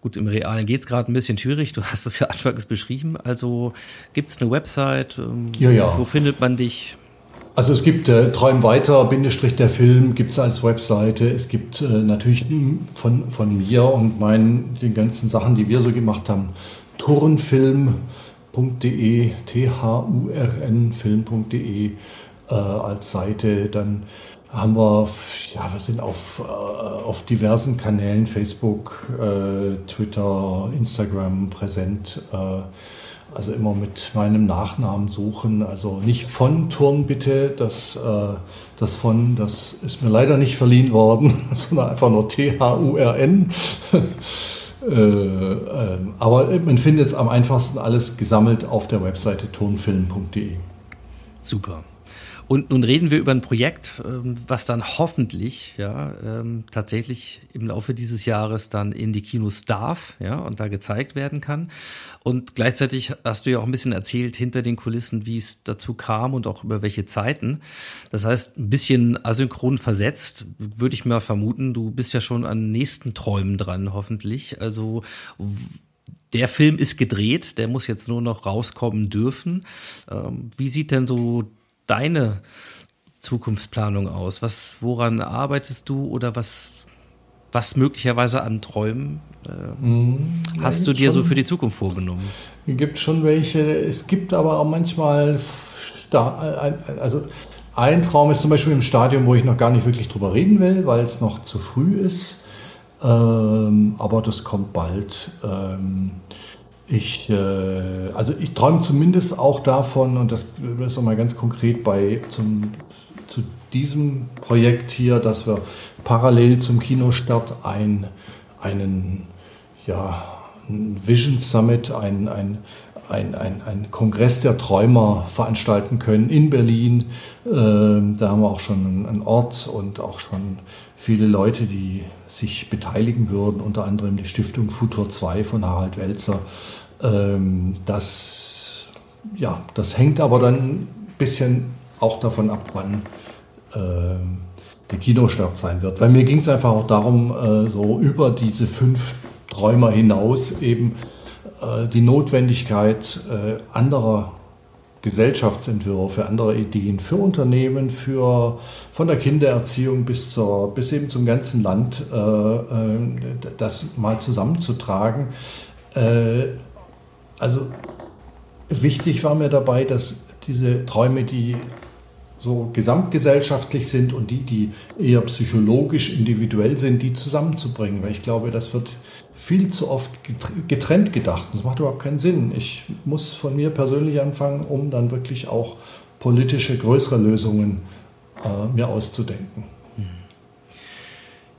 [SPEAKER 1] gut, im Realen geht es gerade ein bisschen schwierig, du hast es ja anfangs beschrieben. Also gibt es eine Website? Ähm,
[SPEAKER 2] ja, ja.
[SPEAKER 1] Wo findet man dich?
[SPEAKER 2] Also es gibt äh, Träum weiter, Bindestrich der Film gibt es als Webseite. Es gibt äh, natürlich von, von mir und meinen den ganzen Sachen, die wir so gemacht haben, turnfilm.de, T-H-U-R-N film.de äh, als Seite. Dann haben wir, ja, wir sind auf, äh, auf diversen Kanälen, Facebook, äh, Twitter, Instagram präsent. Also immer mit meinem Nachnamen suchen. Also nicht von Turn bitte, das, äh, das von, das ist mir leider nicht verliehen worden, [LAUGHS] sondern einfach nur T-H-U-R-N. [LAUGHS] äh, äh, aber man findet es am einfachsten alles gesammelt auf der Webseite tonfilm.de.
[SPEAKER 1] Super. Und nun reden wir über ein Projekt, ähm, was dann hoffentlich ja ähm, tatsächlich im Laufe dieses Jahres dann in die Kinos darf, ja, und da gezeigt werden kann. Und gleichzeitig hast du ja auch ein bisschen erzählt hinter den Kulissen, wie es dazu kam und auch über welche Zeiten. Das heißt, ein bisschen asynchron versetzt, würde ich mal vermuten, du bist ja schon an nächsten Träumen dran, hoffentlich. Also der Film ist gedreht, der muss jetzt nur noch rauskommen dürfen. Ähm, wie sieht denn so deine Zukunftsplanung aus? Was, woran arbeitest du oder was, was möglicherweise an Träumen äh, mhm. hast du dir so für die Zukunft vorgenommen?
[SPEAKER 2] Es gibt schon welche. Es gibt aber auch manchmal, also ein Traum ist zum Beispiel im Stadium, wo ich noch gar nicht wirklich drüber reden will, weil es noch zu früh ist. Ähm, aber das kommt bald. Ähm, ich, äh, also ich träume zumindest auch davon, und das ist nochmal ganz konkret bei zum, zu diesem Projekt hier, dass wir parallel zum Kinostart ein, einen ja, ein Vision Summit, ein, ein, ein, ein, ein Kongress der Träumer veranstalten können in Berlin. Ähm, da haben wir auch schon einen Ort und auch schon viele Leute, die sich beteiligen würden, unter anderem die Stiftung Futur 2 von Harald Welzer. Ähm, das, ja, das hängt aber dann ein bisschen auch davon ab, wann äh, der Kinostart sein wird. Weil mir ging es einfach auch darum, äh, so über diese fünf Träumer hinaus eben äh, die Notwendigkeit äh, anderer Gesellschaftsentwürfe, andere Ideen für Unternehmen, für von der Kindererziehung bis zur bis eben zum ganzen Land äh, äh das mal zusammenzutragen. Äh, also wichtig war mir dabei, dass diese Träume, die so gesamtgesellschaftlich sind und die, die eher psychologisch individuell sind, die zusammenzubringen. Weil ich glaube, das wird viel zu oft getrennt gedacht. Das macht überhaupt keinen Sinn. Ich muss von mir persönlich anfangen, um dann wirklich auch politische, größere Lösungen äh, mir auszudenken.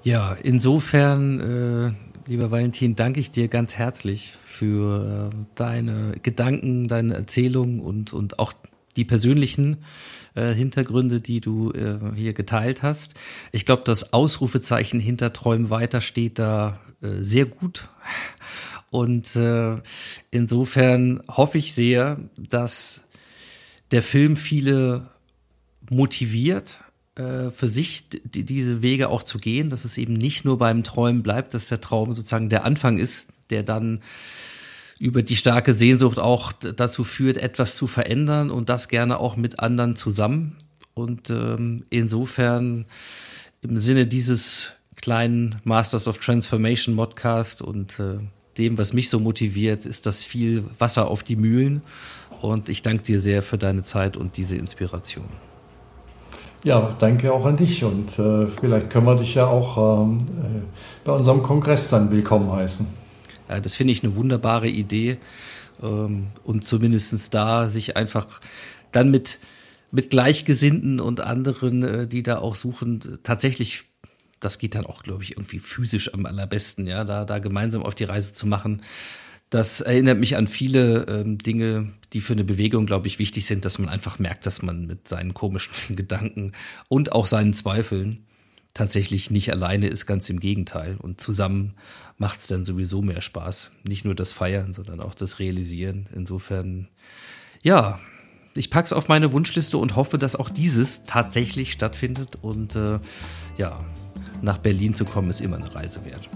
[SPEAKER 1] Ja, insofern, äh, lieber Valentin, danke ich dir ganz herzlich für äh, deine Gedanken, deine Erzählungen und, und auch die persönlichen äh, Hintergründe, die du äh, hier geteilt hast. Ich glaube, das Ausrufezeichen hinter Träumen weiter steht da äh, sehr gut. Und äh, insofern hoffe ich sehr, dass der Film viele motiviert,
[SPEAKER 3] äh, für sich die, diese Wege auch zu gehen, dass es eben nicht nur beim Träumen bleibt, dass der Traum sozusagen der Anfang ist, der dann über die starke Sehnsucht auch dazu führt, etwas zu verändern und das gerne auch mit anderen zusammen. Und ähm, insofern im Sinne dieses kleinen Masters of Transformation Modcast und äh, dem, was mich so motiviert, ist das viel Wasser auf die Mühlen. Und ich danke dir sehr für deine Zeit und diese Inspiration.
[SPEAKER 2] Ja, danke auch an dich und äh, vielleicht können wir dich ja auch ähm, äh, bei unserem Kongress dann willkommen heißen.
[SPEAKER 3] Ja, das finde ich eine wunderbare Idee ähm, und zumindest da sich einfach dann mit, mit Gleichgesinnten und anderen, äh, die da auch suchen, tatsächlich das geht dann auch, glaube ich, irgendwie physisch am allerbesten, ja, da, da gemeinsam auf die Reise zu machen. Das erinnert mich an viele ähm, Dinge, die für eine Bewegung, glaube ich, wichtig sind, dass man einfach merkt, dass man mit seinen komischen [LAUGHS] Gedanken und auch seinen Zweifeln tatsächlich nicht alleine ist, ganz im Gegenteil. Und zusammen macht es dann sowieso mehr Spaß. Nicht nur das Feiern, sondern auch das Realisieren. Insofern, ja, ich packe es auf meine Wunschliste und hoffe, dass auch dieses tatsächlich stattfindet. Und äh, ja, nach Berlin zu kommen, ist immer eine Reise wert.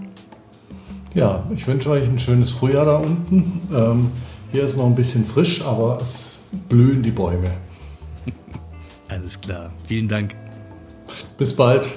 [SPEAKER 2] Ja, ich wünsche euch ein schönes Frühjahr da unten. Ähm, hier ist noch ein bisschen frisch, aber es blühen die Bäume. [LAUGHS]
[SPEAKER 3] Alles klar. Vielen Dank.
[SPEAKER 2] Bis bald.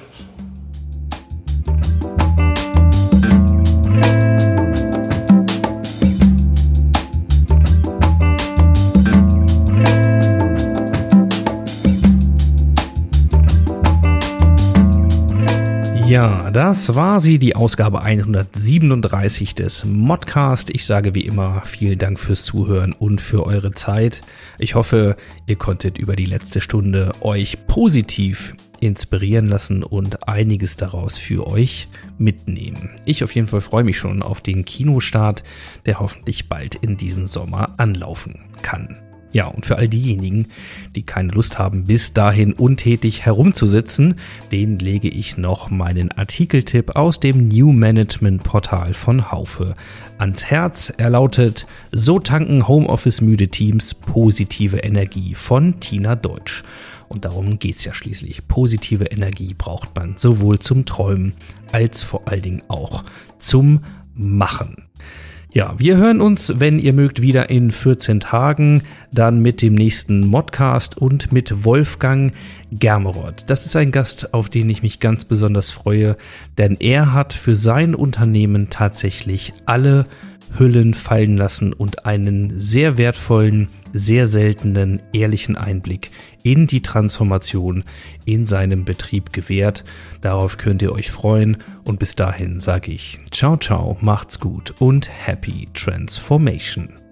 [SPEAKER 1] Ja, das war sie, die Ausgabe 137 des Modcast. Ich sage wie immer vielen Dank fürs Zuhören und für eure Zeit. Ich hoffe, ihr konntet über die letzte Stunde euch positiv inspirieren lassen und einiges daraus für euch mitnehmen. Ich auf jeden Fall freue mich schon auf den Kinostart, der hoffentlich bald in diesem Sommer anlaufen kann. Ja, und für all diejenigen, die keine Lust haben, bis dahin untätig herumzusitzen, den lege ich noch meinen Artikeltipp aus dem New Management Portal von Haufe ans Herz. Er lautet So tanken Homeoffice müde Teams positive Energie von Tina Deutsch. Und darum geht's ja schließlich. Positive Energie braucht man sowohl zum Träumen als vor allen Dingen auch zum Machen. Ja, wir hören uns, wenn ihr mögt, wieder in 14 Tagen, dann mit dem nächsten Modcast und mit Wolfgang Germeroth. Das ist ein Gast, auf den ich mich ganz besonders freue, denn er hat für sein Unternehmen tatsächlich alle Hüllen fallen lassen und einen sehr wertvollen, sehr seltenen, ehrlichen Einblick in die Transformation in seinem Betrieb gewährt. Darauf könnt ihr euch freuen und bis dahin sage ich ciao ciao, macht's gut und happy transformation.